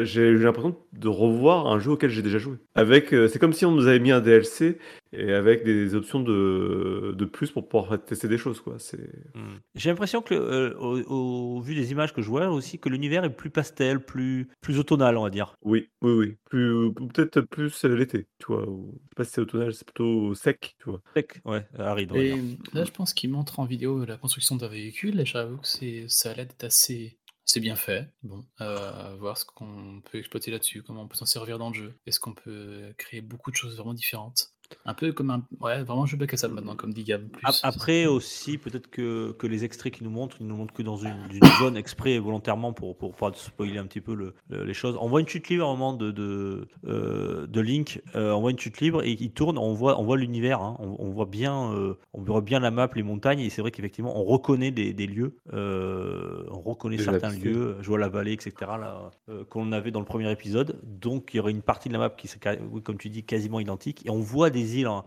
J'ai eu l'impression de revoir un jeu auquel j'ai déjà joué. Avec, c'est comme si on nous avait mis un DLC et avec des options de, de plus pour pouvoir tester des choses, quoi. C'est. Hmm. J'ai l'impression que, euh, au, au vu des images que je vois aussi, que l'univers est plus pastel, plus, plus automnal, on va dire. Oui, oui, oui. Plus, peut-être plus euh, l'été, tu vois. Ou, je sais pas si c'est automnal, c'est plutôt sec, tu vois. Sec, ouais, aride, Et là, je pense qu'il montre en vidéo la construction d'un véhicule, et j'avoue que c'est, ça a l'air d'être assez, assez bien fait. Bon, euh, voir ce qu'on peut exploiter là-dessus, comment on peut s'en servir dans le jeu. Est-ce qu'on peut créer beaucoup de choses vraiment différentes? Un peu comme un. Ouais, vraiment jeu bac à sable maintenant, comme dit Gab. Plus. Après aussi, peut-être que, que les extraits qu'ils nous montrent, ils nous montrent que dans une, une [COUGHS] zone exprès et volontairement pour, pour pas spoiler un petit peu le- le- les choses. On voit une chute libre à un moment de, de, euh, de Link, euh, on voit une chute libre et il tourne, on voit, on voit l'univers, hein. on, on voit bien, euh, on voit bien la map, les montagnes et c'est vrai qu'effectivement on reconnaît des, des lieux, euh, on reconnaît certains lieux, je vois la vallée, etc. Là, euh, qu'on avait dans le premier épisode. Donc il y aurait une partie de la map qui serait, comme tu dis, quasiment identique et on voit des îles. hein,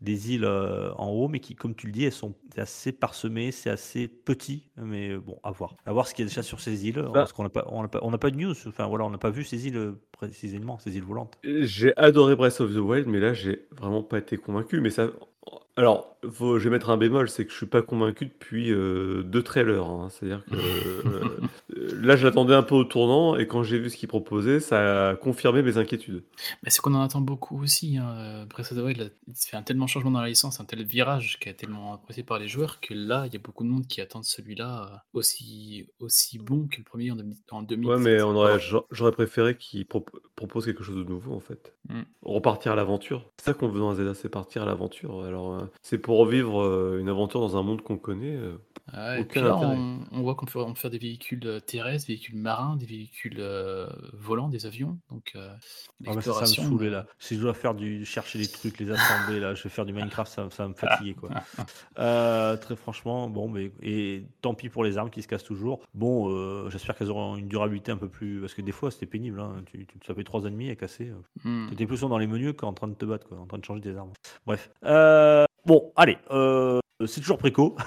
des îles euh, en haut, mais qui, comme tu le dis, elles sont assez parsemées, c'est assez petit, mais bon, à voir. À voir ce qu'il y a déjà sur ces îles, Bah. parce qu'on n'a pas, on n'a pas, on pas de news, enfin voilà, on n'a pas vu ces îles euh, précisément, ces îles volantes. J'ai adoré Breath of the Wild, mais là, j'ai vraiment pas été convaincu. Mais ça. Alors, faut- je vais mettre un bémol, c'est que je suis pas convaincu depuis euh, deux trailers. hein. C'est-à-dire que euh, là, je l'attendais un peu au tournant, et quand j'ai vu ce qu'il proposait, ça a confirmé mes inquiétudes. Mais c'est qu'on en attend beaucoup aussi. Hein. Breath of the Wild, là, il se fait un tellement changement dans la licence, un tel virage qui est tellement apprécié par les joueurs que là, il y a beaucoup de monde qui attendent celui-là euh, aussi, aussi bon que le premier en, 2000 en 2000. Ouais, mais on aurait, j'a- j'aurais préféré qu'il pro- propose quelque chose de nouveau, en fait. Mm. Repartir à l'aventure. C'est ça qu'on veut dans Zelda, c'est partir à l'aventure. Alors, euh, c'est pour revivre euh, une aventure dans un monde qu'on connaît. Et puis là, on, on voit qu'on peut, on peut faire des véhicules euh, terrestres, des véhicules marins, des véhicules euh, volants, des avions. Donc, euh, Ah, ça, ça me saoulait euh, là. Si je dois faire du chercher des trucs, les assembler là, je vais faire du Minecraft, ça, ça va me fatiguer quoi. [LAUGHS] Euh, très franchement, bon, mais et tant pis pour les armes qui se cassent toujours. Bon, j'espère qu'elles auront une durabilité un peu plus, parce que des fois c'était pénible. Hein. Tu, tu ça fait trois ennemis à casser. hmm. T'étais plus souvent dans les menus qu'en train de te battre, quoi, en train de changer des armes. Bref. Bon, allez. euh, c'est toujours préco. [LAUGHS]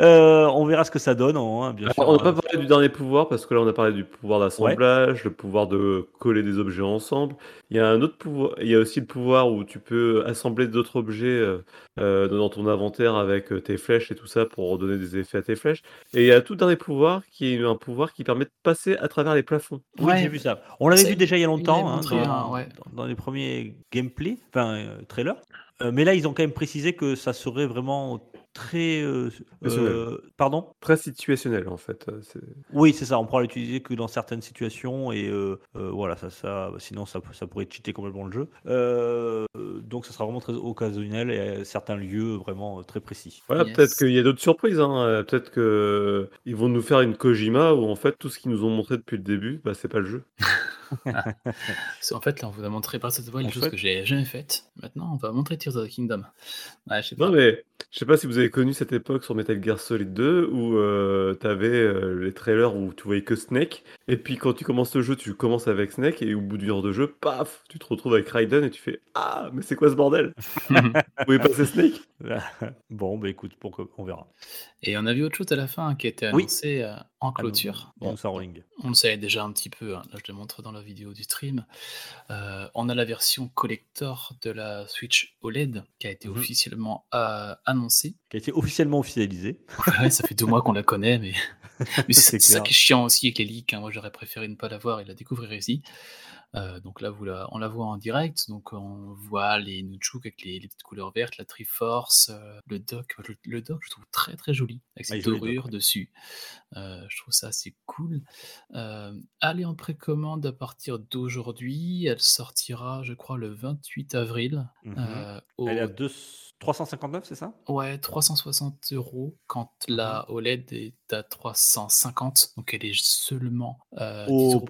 Euh, on verra ce que ça donne, hein, bien sûr. Alors, on n'a pas hein. parlé du dernier pouvoir parce que là on a parlé du pouvoir d'assemblage, le pouvoir de coller des objets ensemble. Il y a un autre pouvoir, il y a aussi le pouvoir où tu peux assembler d'autres objets euh, euh, dans ton inventaire avec euh, tes flèches et tout ça pour donner des effets à tes flèches. Et il y a un tout dernier pouvoir qui est un pouvoir qui permet de passer à travers les plafonds. Oui, j'ai vu ça. On l'avait vu déjà il y a longtemps, hein, ouais. dans les premiers gameplay, enfin euh, trailers. Euh, mais là, ils ont quand même précisé que ça serait vraiment très. euh, euh, pardon? Très situationnel en fait. euh, Oui, c'est ça. On pourra l'utiliser que dans certaines situations et euh, euh, voilà, ça, ça, sinon ça, ça pourrait cheater complètement le jeu. Euh, donc, ça sera vraiment très occasionnel et à certains lieux vraiment très précis. Voilà, Yes. peut-être qu'il y a d'autres surprises. Hein. Peut-être que ils vont nous faire une Kojima où en fait tout ce qu'ils nous ont montré depuis le début, bah, c'est pas le jeu. [LAUGHS] En fait, là, on vous a montré the Wild, En des choses fait- que j'ai jamais faites. Maintenant, on va montrer Tears of the Kingdom. Ouais, je sais pas. Non mais je sais pas si vous avez connu cette époque sur Metal Gear Solid 2 où euh, t'avais euh, les trailers où tu voyais que Snake et puis quand tu commences le jeu tu commences avec Snake et au bout d'une heure de jeu paf tu te retrouves avec Raiden et tu fais ah mais c'est quoi ce bordel? [LAUGHS] Vous pouvez passer Snake? [LAUGHS] Bon, bah écoute, pourquoi on verra. Et on a vu autre chose à la fin hein, qui a été Oui. annoncé euh, en clôture. Bon, Bon, ça rolling. on le savait déjà un petit peu, hein, là je le montre dans la vidéo du stream. Euh, on a la version collector de la Switch OLED qui a été Mhm. officiellement euh, annoncée. Qui a été officiellement officialisé. [LAUGHS] Ouais, ça fait deux mois qu'on la connaît, mais, [LAUGHS] mais c'est C'est c'est ça qui est chiant aussi avec les leaks. hein. Moi j'aurais préféré ne pas la voir et la découvrir ici. Euh, donc là, vous la, on la voit en direct. Donc on voit les Nunchuk avec les, les petites couleurs vertes, la Triforce, euh, le dock. Le, le dock, je trouve très très joli avec Ah, cette dock, dorure ouais. dessus. Euh, je trouve ça assez cool. Euh, elle est en précommande à partir d'aujourd'hui. Elle sortira, je crois, le 28 avril. Mhm. euh, au- Elle est à deux- 359, c'est ça Ouais, 360 euros quand la OLED est à 350, donc elle est seulement. Oh,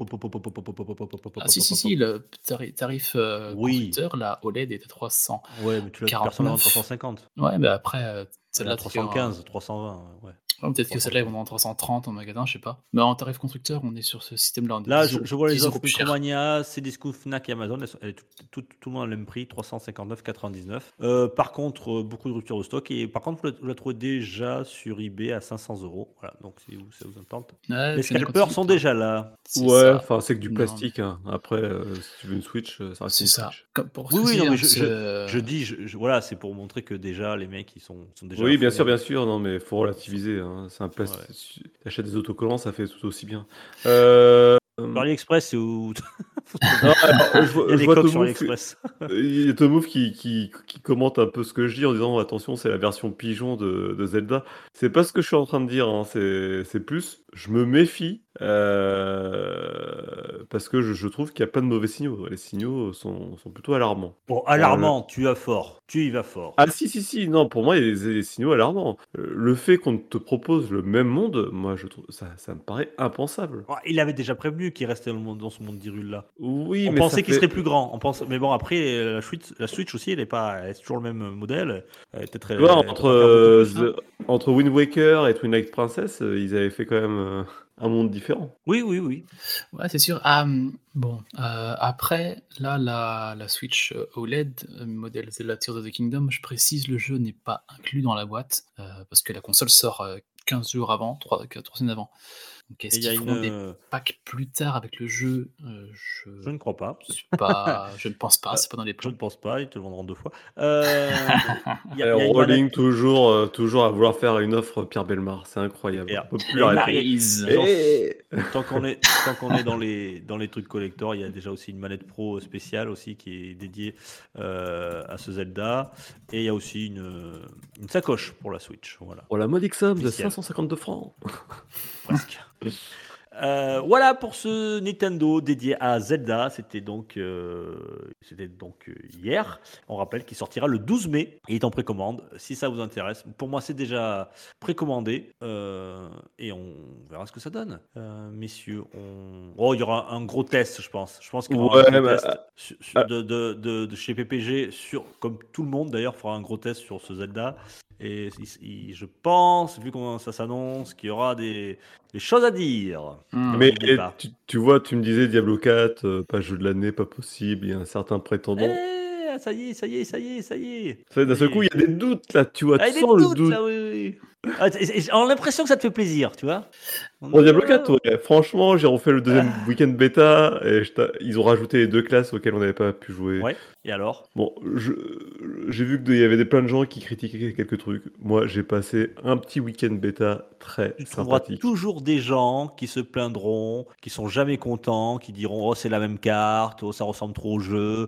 ah, si, si, si, le tarif euh, oui. la OLED est à 300. Ouais, mais tu l'as personne à 350. Ouais, mais après, celle-là. 315, 320, ouais. Ouais, Peut-être que celle-là, ils vont en 330 en magasin, je sais pas. Mais en tarif constructeur, on est sur ce système-là. est Là, 10 je, vois les 10 euros offres. Micromania, Cdiscount, Fnac et Amazon. Elles sont- elles- tout, tout- tout le monde a le même prix, 359,99. Euh, par contre, euh, beaucoup de ruptures de stock. Et par contre, vous la, trouvez déjà sur eBay à 500 euros. Voilà, donc si vous, ça vous. Ouais, Les est scalpers sont déjà là. Ouais, enfin, c'est que du plastique. hein. Après, euh, si tu veux une Switch, ça reste C'est ça. Comme pour Oui, oui, non, hein, mais je- dis, je- je- voilà, c'est pour montrer que déjà, les mecs, ils sont, sont déjà. Oui, bien fond sûr, bien sûr. Non, mais faut relativiser. Hein. C'est un plastique. T'achètes des autocollants, ça fait tout aussi bien. Euh... AliExpress, c'est où? Non, alors, je vois, Il y a je des vois coques Tomouf- sur AliExpress. Il y a Tomouf qui, qui, qui commente un peu ce que je dis en disant attention, c'est la version pigeon de, de Zelda. C'est pas ce que je suis en train de dire, hein. c'est c'est plus je me méfie euh, parce que je, je trouve qu'il y a pas de mauvais signaux. Les signaux sont, sont plutôt alarmants. Bon, alarmant, tu vas fort. Tu y vas fort. Ah si si si non pour moi il y a des, des signaux alarmants. Euh, Le fait qu'on te propose le même monde, moi je trouve ça ça me paraît impensable. Il avait déjà prévenu qu'il restait dans le monde- dans ce monde d'Hyrule là. Oui on mais pensait qu'il fait- serait plus grand. On pense... Mais bon, après, la Switch, la Switch aussi, elle est pas, elle est toujours le même modèle. Peut-être. Entre, euh. The- entre Wind Waker et Twilight Princess, euh, ils avaient fait quand même euh, un monde différent. Oui, oui, oui. Ouais, c'est sûr. Ah, hum, bon, euh, après, là, la, la Switch OLED, modèle Zelda Tears of the Kingdom, je précise, le jeu n'est pas inclus dans la boîte, euh, parce que la console sort euh, 15 jours avant, 3, 3 semaines avant. Donc, est-ce il y a qu'ils une. des euh, packs plus tard avec le jeu? Euh, je... Je ne crois pas. je ne pense pas, c'est pas dans les Je plans. ne pense pas. Ils te le vendront deux fois. Euh, il y a- il y a Alors, une Rolling toujours, euh, toujours à vouloir faire une offre Pierre Belmar, c'est incroyable. Et- On peut plus et Tant qu'on est, tant qu'on est dans les dans les trucs collector, il y a déjà aussi une manette pro spéciale aussi qui est dédiée euh, à ce Zelda, et il y a aussi une, une sacoche pour la Switch. Voilà. Pour la modique somme de Officiel. 552 francs. Presque. [LAUGHS] Euh, voilà pour ce Nintendo dédié à Zelda. C'était donc, euh, c'était donc euh, hier. On rappelle qu'il sortira le 12 mai. Il est en précommande. Si ça vous intéresse, pour moi c'est déjà précommandé euh, et on verra ce que ça donne. Euh, messieurs, on... oh, il y aura un gros test, je pense. Je pense qu'il y aura Ouais, un gros bah, test sur- sur- de, de- de- de chez PPG sur, comme tout le monde d'ailleurs, fera un gros test sur ce Zelda. Et il- il- je pense, vu comment ça s'annonce, qu'il y aura des, des choses à dire. Hum. Mais tu, tu vois, tu me disais Diablo 4, euh, pas jeu de l'année, pas possible, il y a un certain prétendant. Eh, ça y est, ça y est, ça y est, ça y est. Ça, D'un seul coup, il y a des doutes là, tu vois, Ah, tu sens des le doutes, doute. là, oui, oui. Ah, On a l'impression que ça te fait plaisir, tu vois. Pour Diablo 4, ouais. franchement, j'ai refait le deuxième week-end bêta et ils ont rajouté les deux classes auxquelles on n'avait pas pu jouer. Ouais, et alors? Bon, j'ai vu qu'il y avait des, plein de gens qui critiquaient quelques trucs. Moi, j'ai passé un petit week-end bêta très Tu sympathique. toujours des gens qui se plaindront, qui sont jamais contents, qui diront oh c'est la même carte, oh ça ressemble trop au jeu,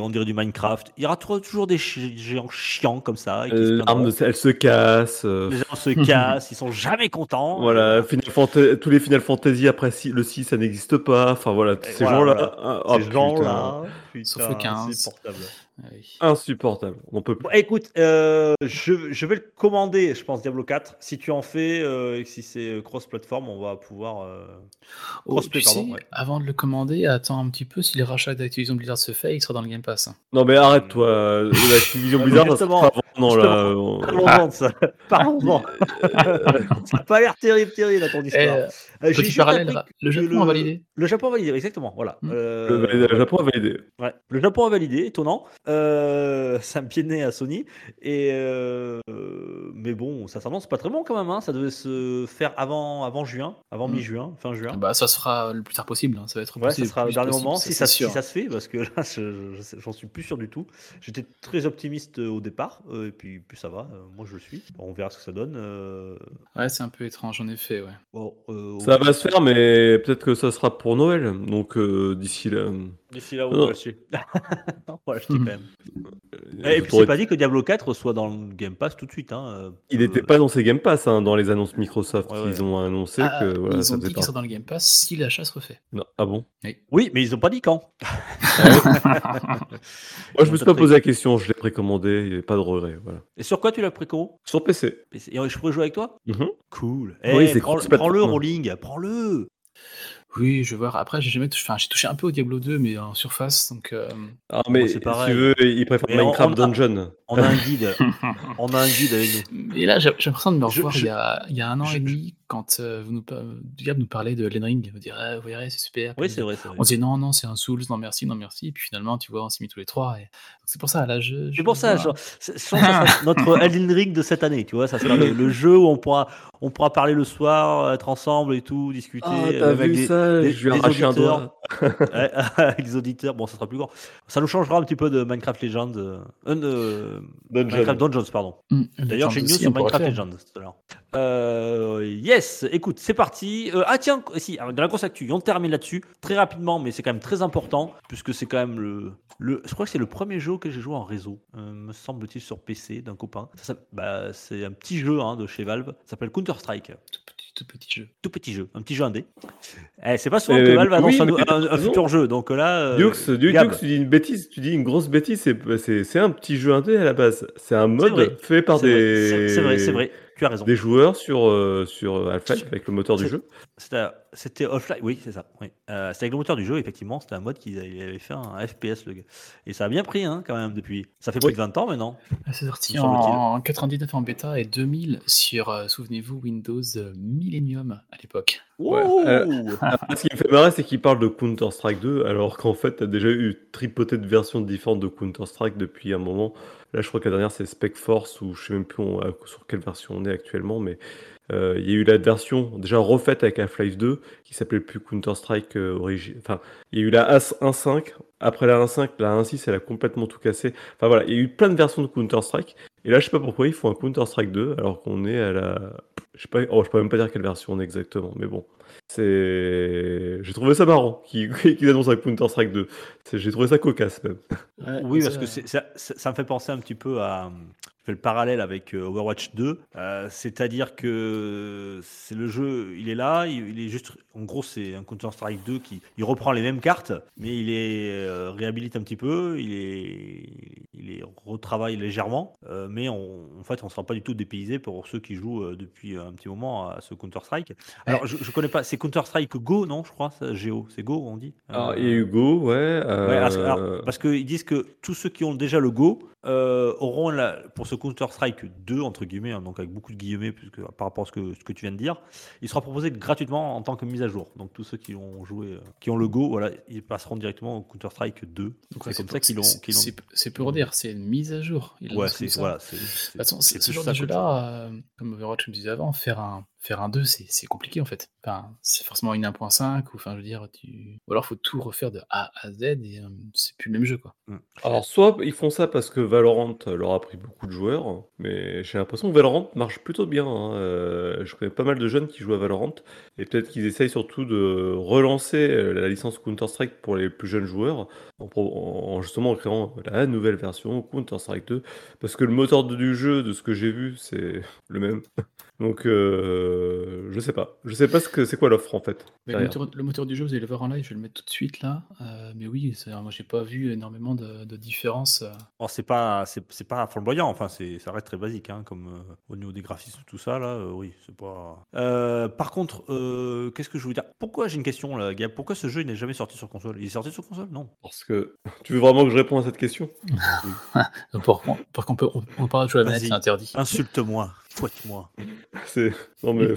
on dirait du Minecraft. Il y aura toujours des géants chiants comme ça. et qui se Euh. L'arme, elle se casse. euh, Les gens se cassent, ils sont jamais contents. Voilà, Final Fanta- tous les Final Fantasy après si- le 6, ça n'existe pas. Enfin voilà, ces voilà, gens-là. voilà. ah, oh, Ces putain, gens-là, Sauf le putain, 15. insupportable. Ah oui. Insupportable. On peut plus. Écoute, euh, je, je vais le commander, je pense, Diablo 4. Si tu en fais, euh, si c'est euh, cross-platform, on va pouvoir. euh, Oh, Crossplay, tu pardon, sais, ouais. avant de le commander, attends un petit peu si le rachat d'Activision Blizzard se fait, il sera dans le Game Pass. Non mais arrête-toi. euh, L'Activision Ouais, [LAUGHS] Blizzard, ça sera non, là, on- de ça. [LAUGHS] Parlons-en. [LAUGHS] ça n'a pas l'air terrible, terrible à ton histoire. Eh, Euh, j'ai petit juste parallèle, le Japon a validé. Le Japon a validé, exactement. Voilà. Hmm. Euh, le Japon a validé. Ouais, le Japon a validé, étonnant. Euh, [LAUGHS] ça me pied de nez à Sony. Et euh, mais bon, ça s'annonce pas très bon quand même. hein. Ça devait se faire avant, avant juin, avant Mm. mi-juin, fin juin. Bah, ça se fera le plus tard possible. hein, Ça va être Ouais, ça sera le plus dernier possible, moment, si ça, si se fait, parce que là, je- je sais- j'en suis plus sûr du tout. J'étais très optimiste euh, au départ, euh, et puis, puis ça va, euh, moi je le suis. On verra ce que ça donne. euh, Ouais, c'est un peu étrange en effet. Ouais. bon, euh, Ça va se faire, mais peut-être que ça sera pour Noël. Donc euh, d'ici là. D'ici là, on va l'acheter. on va l'acheter quand même. [LAUGHS] Euh, Et puis, c'est pas dit que Diablo 4 soit dans le Game Pass tout de suite. Hein. euh, Il euh, n'était pas dans ses Game Pass hein, dans les annonces Microsoft. Ouais, ouais. Ils ont annoncé Ah, que voilà, ils ça ont dit qu'il sera partie. dans le Game Pass si l'achat se refait. Non. Ah bon? Oui, mais ils ont pas dit quand. [LAUGHS] Moi, je me suis pas posé la question. Je l'ai précommandé. Il n'y avait pas de regret. Voilà. Et sur quoi tu l'as préco? Sur PC. Et je pourrais jouer avec toi? Mhm. Cool. Oui, Eh, c'est prends-. Prends-le, Rolling, prends-le. Oui, je vais voir. Après, j'ai jamais touché. Enfin, j'ai touché un peu au Diablo 2, mais en surface. Donc, euh, Ah, mais c'est si pareil. tu veux, il préfère Mais Minecraft on a- Dungeon. On a un guide. [LAUGHS] on a un guide avec nous. Et là, j'ai l'impression de me revoir je- il, y a, il y a un an je- et demi, quand euh, vous nous, Diable nous parlait de Elden Ring. Vous direz, ah, vous verrez, c'est super. Oui, on c'est vrai. c'est vrai. On disait non, non, c'est un Souls, non merci, non merci. Et puis finalement, tu vois, on s'est mis tous les trois. Et... donc C'est pour ça, là, je. C'est pour ça, genre, c'est- notre [LAUGHS] Elden Ring de cette année, tu vois, ça sera le, le jeu où on pourra, on pourra parler le soir, être ensemble et tout, discuter Ah, t'as avec vu des, ça des- Je lui ai des arraché un auditeurs. doigt. Ouais, avec [LAUGHS] les auditeurs, bon, ça sera plus grand. Ça nous changera un petit peu de Minecraft Legends, euh, euh, de- Dungeon. Minecraft Dungeons, pardon. Hum, D'ailleurs, j'ai une news sur Minecraft. Legends tout à l'heure. Euh, yes, écoute, c'est parti. Euh, ah tiens, si, dans la grosse actu, on termine là-dessus très rapidement, mais c'est quand même très important puisque c'est quand même le, le, je crois que c'est le premier jeu que j'ai joué en réseau, euh, me semble-t-il sur PC d'un copain. Ça, bah, c'est un petit jeu hein, de chez Valve, ça s'appelle Counter Strike, Tout petit, jeu. tout petit jeu, un petit jeu indé. Eh, c'est pas souvent Euh, que Valve annonce oui, un, futur jeu, donc là, euh, Dux, Dux, Gab. Dux, tu dis une bêtise, tu dis une grosse bêtise, c'est- un petit jeu indé à la base. C'est un mode fait par des, c'est vrai, c'est vrai, tu as raison. des joueurs sur, euh, sur Half-Life avec le moteur du jeu. C'était offline, oui, c'est ça. Oui. Euh, c'était avec le moteur du jeu, effectivement. C'était un mode qu'il avait il avait fait un FPS, le gars. Et ça a bien pris, hein, quand même, depuis. Ça fait plus de 20 ans maintenant. Ah, C'est sorti en, semble-t-il. en 99 en bêta et 2000 sur, euh, souvenez-vous, Windows Millennium à l'époque. Ouais. [LAUGHS] Ce qui me fait marrer, c'est qu'il parle de Counter-Strike 2, alors qu'en fait, t'as déjà eu tripoté de versions différentes de Counter-Strike depuis un moment. Là, je crois que la dernière, c'est Spec Force, ou je sais même plus sur quelle version on est actuellement, mais euh, il y a eu la version déjà refaite avec Half-Life 2, qui s'appelait plus Counter-Strike euh, origine. Enfin, il y a eu la AS 1.5, après la 1.5, la 1.6, elle a complètement tout cassé. Enfin voilà, il y a eu plein de versions de Counter-Strike, et là, je sais pas pourquoi ils font un Counter-Strike 2, alors qu'on est à la. Je sais pas, oh, je peux même pas dire quelle version on est exactement, mais bon. C'est. J'ai trouvé ça marrant qu'ils [LAUGHS] qu'ils annoncent un Counter-Strike 2. C'est- J'ai trouvé ça cocasse même. Oui, parce que ça, me fait penser un petit peu à. Je fais le parallèle avec euh, Overwatch 2. euh, C'est-à-dire que c'est le jeu, il est là, il, il est juste. En gros, c'est un Counter-Strike 2 qui il reprend les mêmes cartes, mais il est euh, réhabilite un petit peu, il est, il est retravaille légèrement, euh, mais on, en fait, on ne sera pas du tout dépaysé pour ceux qui jouent euh, depuis un petit moment à ce Counter-Strike. Alors, je, je connais pas, c'est Counter-Strike Go, non Je crois, ça, Go, c'est Go, on dit Alors, Euh, il y a Hugo, ouais. Ouais, alors, euh, alors, parce qu'ils disent que tous ceux qui ont déjà le Go euh, auront la, pour ce Counter-Strike 2, entre guillemets, hein, donc avec beaucoup de guillemets puisque, par rapport à ce que, ce que tu viens de dire, il sera proposé gratuitement en tant que mise à jour. Donc tous ceux qui ont joué, euh, qui ont le Go, voilà, ils passeront directement au Counter-Strike 2. Donc Ouais, c'est comme pour- ça qu'ils l'ont. c'est- pour dire, c'est une mise à jour. Ils Ouais, c'est voilà, ce genre de jeu-là, euh, comme Overwatch me disait avant, faire un, faire un 2, c'est compliqué en fait. Enfin, c'est forcément une 1.5, ou enfin, je veux dire, ou alors faut tout refaire de A à Z et euh, c'est plus le même jeu quoi. Alors, soit ils font ça parce que Valorant leur a pris beaucoup de joueurs, mais j'ai l'impression que Valorant marche plutôt bien. hein. Euh, je connais pas mal de jeunes qui jouent à Valorant, et peut-être qu'ils essayent surtout de relancer euh, la licence Counter-Strike pour les plus jeunes joueurs, en, en- justement en créant la nouvelle version Counter-Strike 2, parce que le moteur du jeu, de ce que j'ai vu, c'est [LAUGHS] le même. Donc, euh, je sais pas. Je sais pas ce que c'est quoi l'offre en fait. Mais le, moteur, le moteur du jeu, vous allez le voir en live, je vais le mettre tout de suite là. Euh, mais oui, c'est- moi j'ai pas vu énormément de, de différence. euh. Alors, c'est pas, c'est c'est pas flamboyant. Enfin, c'est, ça reste très basique, hein, comme euh, au niveau des graphismes, tout ça là. euh, oui, c'est pas. Euh, par contre, euh, qu'est-ce que je veux dire? Pourquoi j'ai une question là, Gab Pourquoi ce jeu il n'est jamais sorti sur console? Il est sorti sur console? Non. Parce que tu veux vraiment que je réponde à cette question? [LAUGHS] Qu'on peut, on, on parle de jouer à la manette, c'est interdit. Insulte-moi, fouette-moi. [LAUGHS] Non mais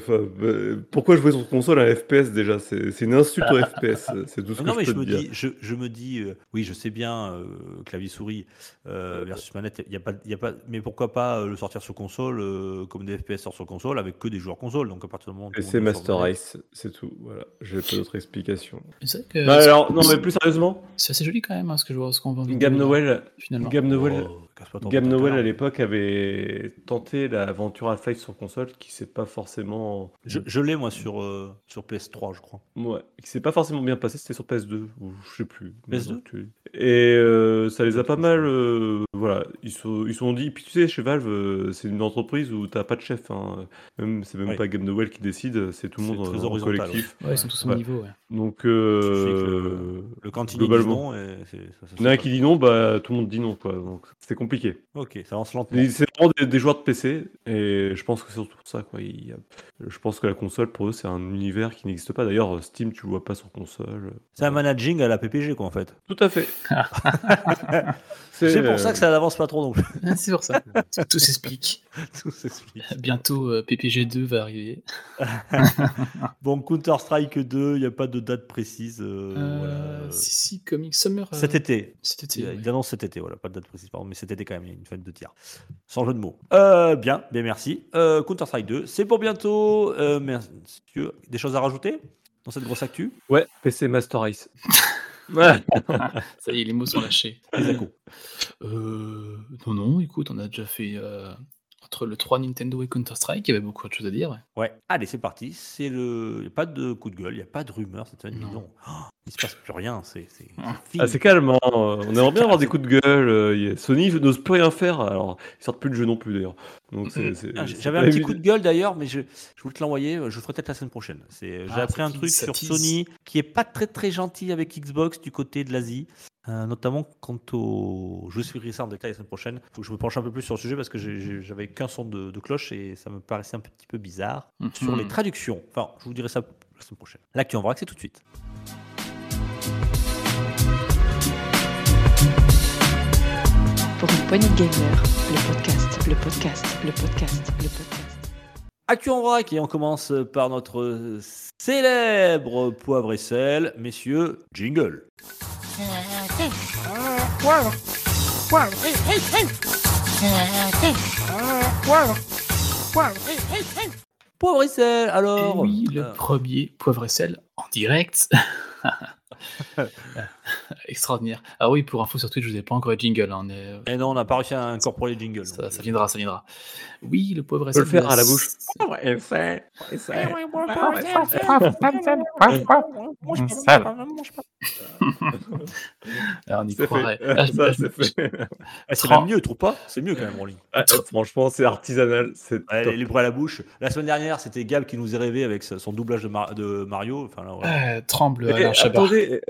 pourquoi jouer sur console à FPS déjà? C'est une insulte au FPS. [LAUGHS] C'est tout ce que non, mais je je peux me te dire. dis, je, je me dis, euh, oui, je sais bien, euh, clavier souris euh, versus manette, il y a pas, il y a pas, mais pourquoi pas le sortir sur console euh, comme des FPS sortent sur console avec que des joueurs console. Donc à partir du moment où Et c'est Master Race, c'est tout. Voilà, j'ai pas d'autre explication. Mais C'est vrai que Bah, alors non mais plus sérieusement, c'est assez joli quand même hein, ce que je vois, ce qu'on. Gab là, Noël, finalement. Gab Noël, Oh, Game Nowell à l'époque avait tenté l'aventure Half-Life sur console qui s'est pas forcément. Je, je l'ai moi sur, euh, sur PS3, je crois. Ouais, qui s'est pas forcément bien passé, c'était sur PS2, ou je sais plus. PS2? Donc, euh, Et euh, ça les a pas mal. euh, voilà, ils se ils sont dit. Puis tu sais, chez Valve, euh, c'est une entreprise où t'as pas de chef. hein. Même, c'est même Oui. pas Game Nowell qui décide, c'est tout le monde très en, en collectif. Ouais, ils sont tous au Ouais. niveau. Ouais. Donc, que euh, Le cantine globalement. dit non et ça, ça Il y en a un qui dit non, bah tout le monde dit non, quoi. Donc c'est compliqué. Ok, ça avance lentement. C'est vraiment des, des joueurs de PC, et je pense que c'est surtout pour ça, quoi. Il y a- je pense que la console, pour eux, c'est un univers qui n'existe pas. D'ailleurs, Steam, tu le vois pas sur console. C'est un managing à la PPG, quoi, en fait. Tout à fait. [LAUGHS] C'est pour ça que ça n'avance pas trop non plus. [LAUGHS] C'est pour ça. tout s'explique. [LAUGHS] Tout s'explique. Bientôt, euh, PPG 2 va arriver. [LAUGHS] Bon, Counter-Strike 2, il n'y a pas de date précise. euh, Euh, voilà. Si, si, Comic Summer. euh, Cet été. Cet été. Il, ouais. il annonce cet été, voilà, pas de date précise, pardon, mais cet été quand même, il y a une fête de tir. Sans jeu de mots. Euh, bien, bien, merci. Euh, Counter-Strike 2, c'est pour bientôt. Euh, merci. Des choses à rajouter dans cette grosse actu? Ouais, PC Master Race. [LAUGHS] Ouais. Ça y est, les mots sont lâchés. Les. Euh, non, non, écoute, on a déjà fait. euh, entre le 3 Nintendo et Counter-Strike, il y avait beaucoup de choses à dire. ouais. Ouais, allez, c'est parti. C'est le... Il n'y a pas de coup de gueule, il n'y a pas de rumeur cette semaine. dis Non. Oh, il se passe plus rien. C'est c'est- Ah. c'est fini. C'est calme, hein. on aimerait bien avoir des coups de gueule. euh, Sony n'ose plus rien faire, alors ils sortent plus de jeux non plus d'ailleurs. C'est- Ah, J'avais un petit coup de gueule d'ailleurs, mais je, je voulais te l'envoyer. Je le ferai peut-être la semaine prochaine. C'est- J'ai Ah, appris un truc sur. Sony qui est pas très très gentil avec Xbox du côté de l'Asie, euh, notamment quant au. Je suis ça en détail la semaine prochaine. Faut que je me penche un peu plus sur le sujet parce que j'avais qu'un son de, de cloche et ça me paraissait un petit peu bizarre sur les Mhm. traductions. Enfin, je vous dirai ça la semaine prochaine. L'actu en vrac, c'est tout de suite. Pour une poignée de gamer, le podcast, le podcast, le podcast, le podcast. Actu en vrac et on commence par notre célèbre poivre et sel, messieurs, jingle. Poivre et sel, Et alors oui, le euh, premier poivre et sel en direct. [LAUGHS] [LAUGHS] Extraordinaire. Ah oui, pour info sur Twitch, je vous ai pas encore le jingle. hein, on est- Et non, on n'a pas réussi à incorporer les jingles. ça, ça euh, viendra, ça viendra. Oui, le Faut sel. le faire à la bouche. Ah, on y [LAUGHS] [LAUGHS] C'est croirait. fait. Ah, je- Ça, je- c'est eh, mieux, trouve pas C'est mieux quand même en ligne. Ah, franchement, c'est artisanal. C'est les, les bruits à la bouche. La semaine dernière, c'était Gab qui nous est rêvé avec son doublage de, Mar- de Mario. Enfin. Euh, tremble Eh,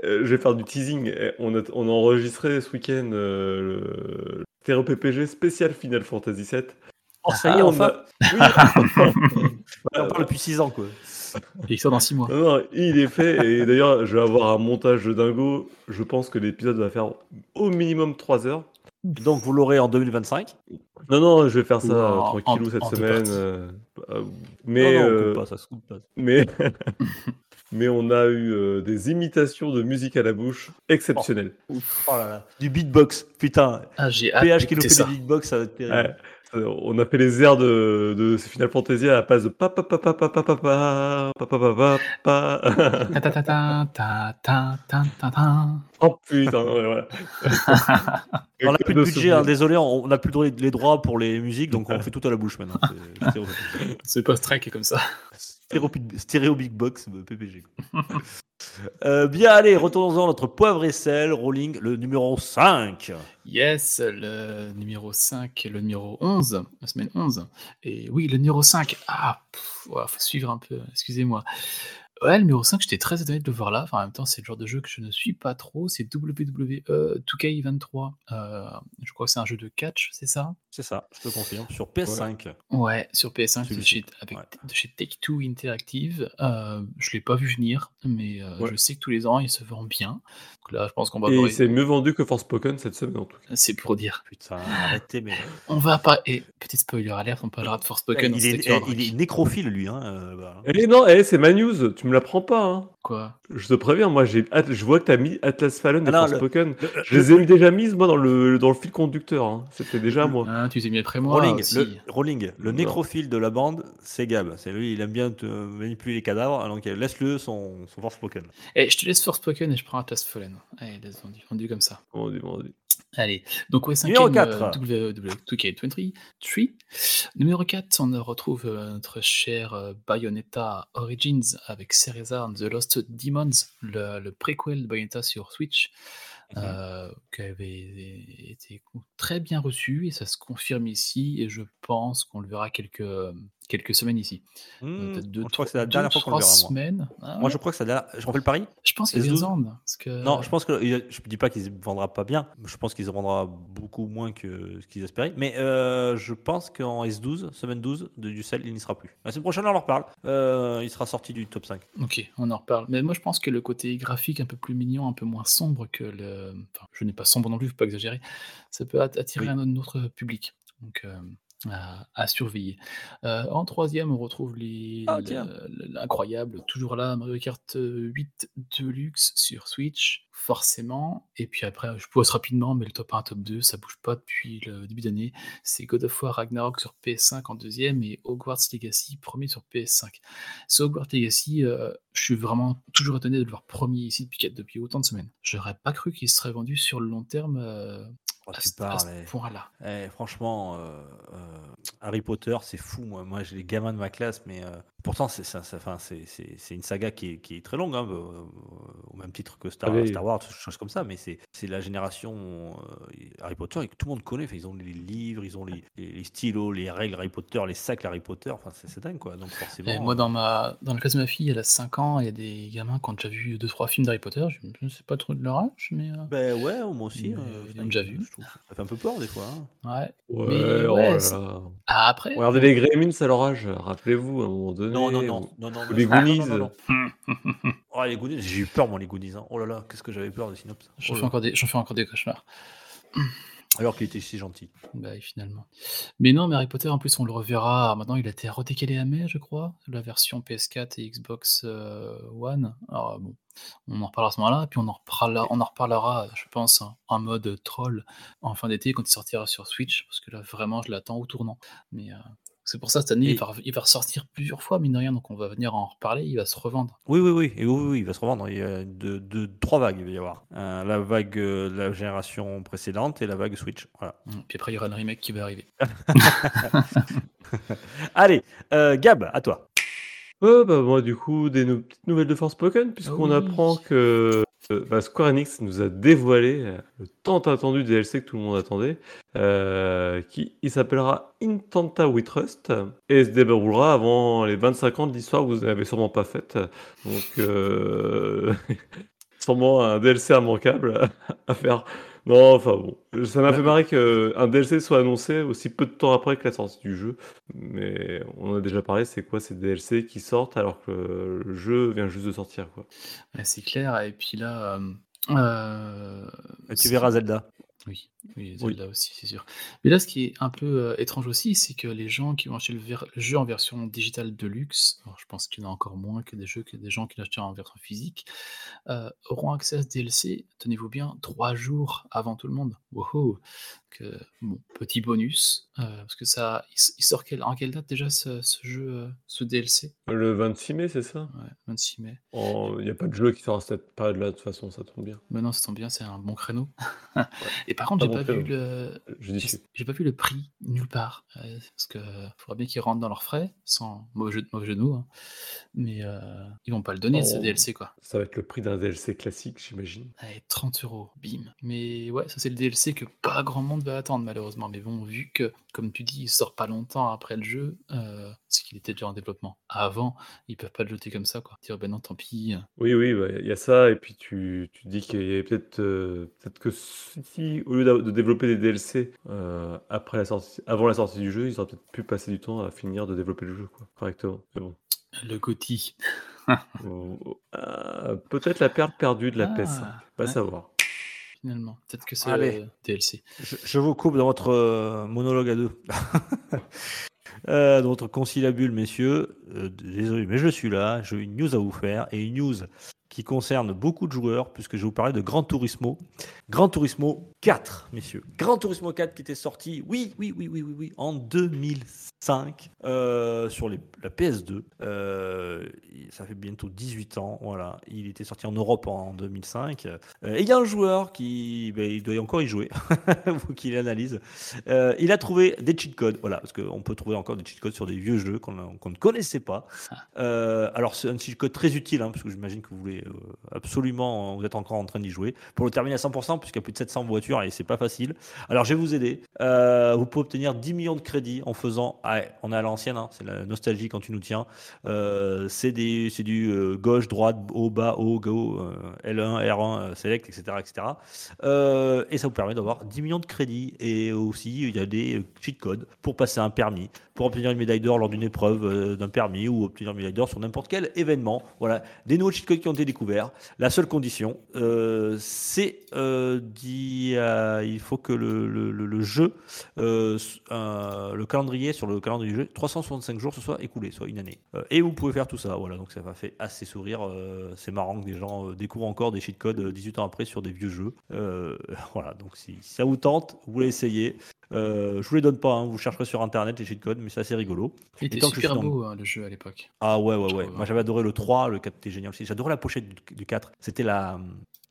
Euh, je vais faire du teasing. Eh, On a, on a enregistré ce week-end euh, le Terreau PPG spécial Final Fantasy VII. Oh, ça y est, on enfin. a- Oui, On [LAUGHS] parle depuis 6 ans, quoi. Il sort dans 6 mois. non, non, il est fait. Et d'ailleurs, je vais avoir un montage de dingo. Je pense que l'épisode va faire au minimum 3 heures. Donc, vous l'aurez en 2025. Non, non, je vais faire ça Ou euh, tranquillou en- cette semaine. mais, non, non, on euh, coupe pas, ça se coupe pas. mais, [LAUGHS] mais on a eu euh, des imitations de musique à la bouche exceptionnelles. Oh là là. Du beatbox, putain. Ah, j'ai PH qui nous fait ça. des beatbox, ça va être terrible. Ouais. Euh, On a fait les airs de, de Final Fantasy à la place de pa pa pa pa pa pa pa pa pa pa pa pa pa. Ta ta ta ta ta ta ta ta ta. Oh putain, ouais, voilà. On n'a plus de budget, hein, désolé, on n'a plus les droits pour les musiques, donc on fait tout à la bouche maintenant. C'est- stéréo- C'est post-track comme ça. Stéréo, stéréo Big Box euh, PPG. [LAUGHS] Euh, bien, allez, retournons-en notre poivre et sel, rolling, le numéro 5. Yes, le numéro 5 et le numéro 11, la semaine 11. Et oui, le numéro 5. Ah, ouais, faut suivre un peu, excusez-moi. Ouais, le numéro 5, j'étais très étonné de le voir là. Enfin, en même temps, c'est le genre de jeu que je ne suis pas trop. C'est WWE 2K23. Euh, je crois que c'est un jeu de catch, c'est ça? C'est ça, je te confirme, sur PS5. Ouais, sur PS5, de chez, avec, ouais. de chez Take-Two Interactive. Euh, je l'ai pas vu venir, mais euh, Ouais. je sais que tous les ans, il se vend bien. Donc là, je pense qu'on va Et c'est mieux vendu que Forspoken cette semaine en tout cas. C'est pour dire. Putain, arrêtez, mais. On va pas. Et petit spoiler alert, on parlera de Forspoken il, cette est, en il est nécrophile, lui. Hein, euh, bah. Eh non, eh, c'est ma news, tu me me l'apprends pas. Hein. Quoi Je te préviens, moi j'ai je vois que t'as mis Atlas Fallen et Ah non, le- Forspoken. Le- Je les ai déjà mises moi dans le, dans le fil conducteur. hein. C'était déjà moi. Hein, Tu t'es mis après moi Rolling, aussi. le, Rolling, le Non. nécrophile de la bande, c'est Gab. C'est lui, il aime bien te manipuler les cadavres, donc euh, laisse-le son, son Forspoken. Eh, je te laisse Forspoken et je prends Atlas Fallen. Allez, laisse vendu, vendu comme ça. Vendu, vendu. Allez, donc ouais, Numéro cinquième euh, 4. WWE2K23. Numéro 4, on retrouve euh, notre cher euh, Bayonetta Origins avec Cereza and the Lost Demons, le, le préquel de Bayonetta sur Switch. Euh, qui avait été très bien reçu et ça se confirme ici et je pense qu'on le verra quelques, quelques semaines ici. Peut-être deux, je crois que c'est la dernière deux, fois qu'on le verra, moi. semaines. Ah Moi, ouais je crois que c'est la dernière. Je refais le pari Je pense qu'il y a S12? des ans, parce que Non, je pense que je ne dis pas qu'il ne vendra pas bien. Je pense qu'il se vendra beaucoup moins que ce qu'ils espéraient. Mais euh, je pense qu'en S12, semaine 12 de Ducel, il n'y sera plus. La semaine prochaine, on en reparle. Euh, il sera sorti du top 5. Ok, on en reparle. Mais moi, je pense que le côté graphique un peu plus mignon, un peu moins sombre que le. Enfin, je n'ai pas sombre non plus, faut pas exagérer. Ça peut at- attirer Oui. un autre public. Donc, euh, à, à surveiller. Euh, en troisième, on retrouve les, Ah, l'incroyable, toujours là, Mario Kart 8 Deluxe sur Switch, forcément. Et puis après, je pose rapidement, mais le top 1, top 2, ça bouge pas depuis le début d'année. C'est God of War Ragnarok sur PS5 en deuxième et Hogwarts Legacy premier sur PS5. Ce Hogwarts Legacy, euh, je suis vraiment toujours étonné de le voir premier ici depuis, depuis autant de semaines. J'aurais pas cru qu'il serait vendu sur le long terme euh, à, tu ce- à parles, ce point-là. Eh, franchement, euh, euh, Harry Potter, c'est fou. Moi, moi j'ai les gamins de ma classe, mais euh, pourtant, c'est ça, ça- enfin, c'est- c'est c'est une saga qui est, qui est très longue, hein, euh, au même titre que Star, Ah oui. Star Wars, choses comme ça. Mais c'est c'est la génération euh, Harry Potter et que tout le monde connaît. Enfin, ils ont les livres, ils ont les, les- les stylos, les règles Harry Potter, les sacs Harry Potter. Enfin, c'est c'est dingue, quoi. Donc, forcément. Moi, dans, ma, dans la classe de ma fille, elle a 5 ans, il y a des gamins qui ont déjà vu 2-trois films d'Harry Potter. Je ne sais pas trop de leur âge, mais. euh, Ben ouais, moi aussi. Mais euh, ils l'ont déjà vu. je trouve. Ça fait un peu peur des fois. hein. ouais. Ouais, Mais oh ouais, là c'est- là. Ah, après. Regardez les Gremlins à leur âge, rappelez-vous à un moment donné. Non, non, ou- non, non, non, ou les non, non, Goonies. non, non, non. Oh, [LAUGHS] les Goonies, j'ai eu peur, moi, les Goonies. hein. Oh là là, qu'est-ce que j'avais peur de Synops. J'en Oh fais, là. encore des- j'en fais encore des cauchemars. [CLEARS THROAT] Alors qu'il était si gentil. Bah, finalement. Mais non, mais Harry Potter, en plus, on le reverra. Alors, Maintenant, il a été redécalé à mai, je crois, la version PS4 et Xbox euh, One. Alors, bon, on en reparlera à ce moment-là. Puis on en reparlera, on en reparlera je pense, en- en mode troll en fin d'été quand il sortira sur Switch. Parce que là, vraiment, je l'attends au tournant. Mais euh, c'est pour ça, cette année, Et- il, va, il va ressortir plusieurs fois, mine de rien. Donc, on va venir en reparler. Il va se revendre. Oui, oui, oui, et oui, oui, oui, il va se revendre. Il y a deux, deux- trois vagues, il va y avoir. Euh, la vague euh, de la génération précédente et la vague Switch. Voilà. Puis après, il y aura un remake qui va arriver. [LAUGHS] [LAUGHS] Allez, euh, Gab, à toi. Ouais, bah moi du coup, des petites nouvelles de Forspoken, puisqu'on oui. apprend que euh, bah, Square Enix nous a dévoilé euh, le tant attendu DLC que tout le monde attendait, euh, qui il s'appellera Intenta We Trust, et se déroulera avant les 25 ans de l'histoire que vous n'avez sûrement pas faite. Donc, euh, [LAUGHS] sûrement un DLC immanquable à faire. Non, enfin bon, ça m'a fait marrer qu'un DLC soit annoncé aussi peu de temps après que la sortie du jeu. Mais on en a déjà parlé, c'est quoi ces DLC qui sortent alors que le jeu vient juste de sortir quoi? Ouais, c'est clair. Et puis là. euh, euh, Tu verras Zelda. Oui, oui, Oui. Zelda aussi, c'est sûr. Mais là, ce qui est un peu euh, étrange aussi, c'est que les gens qui vont acheter le, ver- le jeu en version digitale de luxe, alors je pense qu'il y en a encore moins que des jeux que des gens qui l'achètent en version physique, euh, auront accès à ce DLC, tenez-vous bien, trois jours avant tout le monde. Wow. Que, bon, petit bonus, euh, parce que ça, il, sort quel- en quelle date déjà ce, ce jeu, euh, ce DLC Le 26 mai, c'est ça? Ouais, 26 mai. Oh, Il n'y a pas de jeu qui sort à cette période-là, de toute façon, ça tombe bien. Maintenant, ça tombe bien, c'est un bon créneau. Et par contre, Pas j'ai bon pas vu le, Judicieux. J'ai pas vu le prix nulle part. euh, parce que faudra bien qu'ils rentrent dans leurs frais, sans mauvais jeu, mauvais jeu de mots. hein. Mais euh, ils vont pas le donner, ce Oh. DLC, quoi. Ça va être le prix d'un DLC classique, j'imagine. Allez, 30 euros, bim. Mais ouais, ça c'est le DLC que pas grand monde va attendre, malheureusement. Mais bon, vu que, comme tu dis, il sort pas longtemps après le jeu, euh, c'est qu'il était déjà en développement. Avant, ils peuvent pas le jeter comme ça, quoi. Dire, ben non, tant pis. Oui, oui, bah, il y a ça, et puis tu, tu dis qu'il y a peut-être euh, peut-être que si, au lieu de développer des DLC euh, après la sortie, avant la sortie du jeu, ils auraient peut-être pu passer du temps à finir de développer le jeu, quoi, correctement. Mais bon. Le Gotti. Ah, [LAUGHS] peut-être la perle perdue de la Ah, PS5, pas ouais. savoir. Finalement. Peut-être que c'est le DLC. Je, je vous coupe dans votre euh, monologue à deux. [LAUGHS] Euh, dans votre conciliabule, messieurs. Euh, désolé, mais je suis là. J'ai une news à vous faire. Et une news qui concerne beaucoup de joueurs, puisque je vais vous parler de Gran Turismo. Gran Turismo 4, messieurs. Gran Turismo 4 qui était sorti, oui, oui, oui, oui, oui, oui, en 2005 euh, sur les- la PS2. Euh, ça fait bientôt 18 ans, voilà. Il était sorti en Europe en 2005. Euh, et il y a un joueur qui, ben, il doit encore y jouer, [LAUGHS] faut qu'il analyse. Euh, il a trouvé des cheat codes, voilà, parce qu'on peut trouver encore des cheat codes sur des vieux jeux qu'on ne connaissait pas. Euh, alors c'est un cheat code très utile, hein, parce que j'imagine que vous voulez euh, absolument, vous êtes encore en train d'y jouer, pour le terminer à 100%, puisqu'il y a plus de 700 voitures et c'est pas facile. Alors je vais vous aider. Euh, vous pouvez obtenir 10 millions de crédits en faisant, ah, on est à l'ancienne, hein, c'est la nostalgie quand tu nous tiens. Euh, c'est du euh, gauche, droite, haut, bas, haut, go, euh, L1, R1, euh, select, etc. etc. Euh, et ça vous permet d'avoir 10 millions de crédits. Et aussi, il y a des euh, cheat codes pour passer un permis, pour obtenir une médaille d'or lors d'une épreuve euh, d'un permis ou obtenir une médaille d'or sur n'importe quel événement. Voilà, des nouveaux cheat codes qui ont été découverts. La seule condition, euh, c'est euh, d'y, il faut que le, jeu, le calendrier sur le calendrier du jeu, 365 jours se soit écoulé, soit une année. Et vous pouvez faire tout ça. Voilà, donc ça m'a fait assez sourire. c'est marrant que des gens découvrent encore des cheat codes euh, 18 ans après sur des vieux jeux. [LAUGHS] Voilà, donc si, si ça vous tente, vous l'essayez. Euh, je vous les donne pas, hein, vous chercherez sur internet les cheat codes, mais c'est assez rigolo. Il était super dans- beau hein, le jeu à l'époque. Ah ouais, ouais, ouais. Moi hein. j'avais adoré le 3, le 4 était génial aussi. J'adorais la pochette du, du 4. C'était la.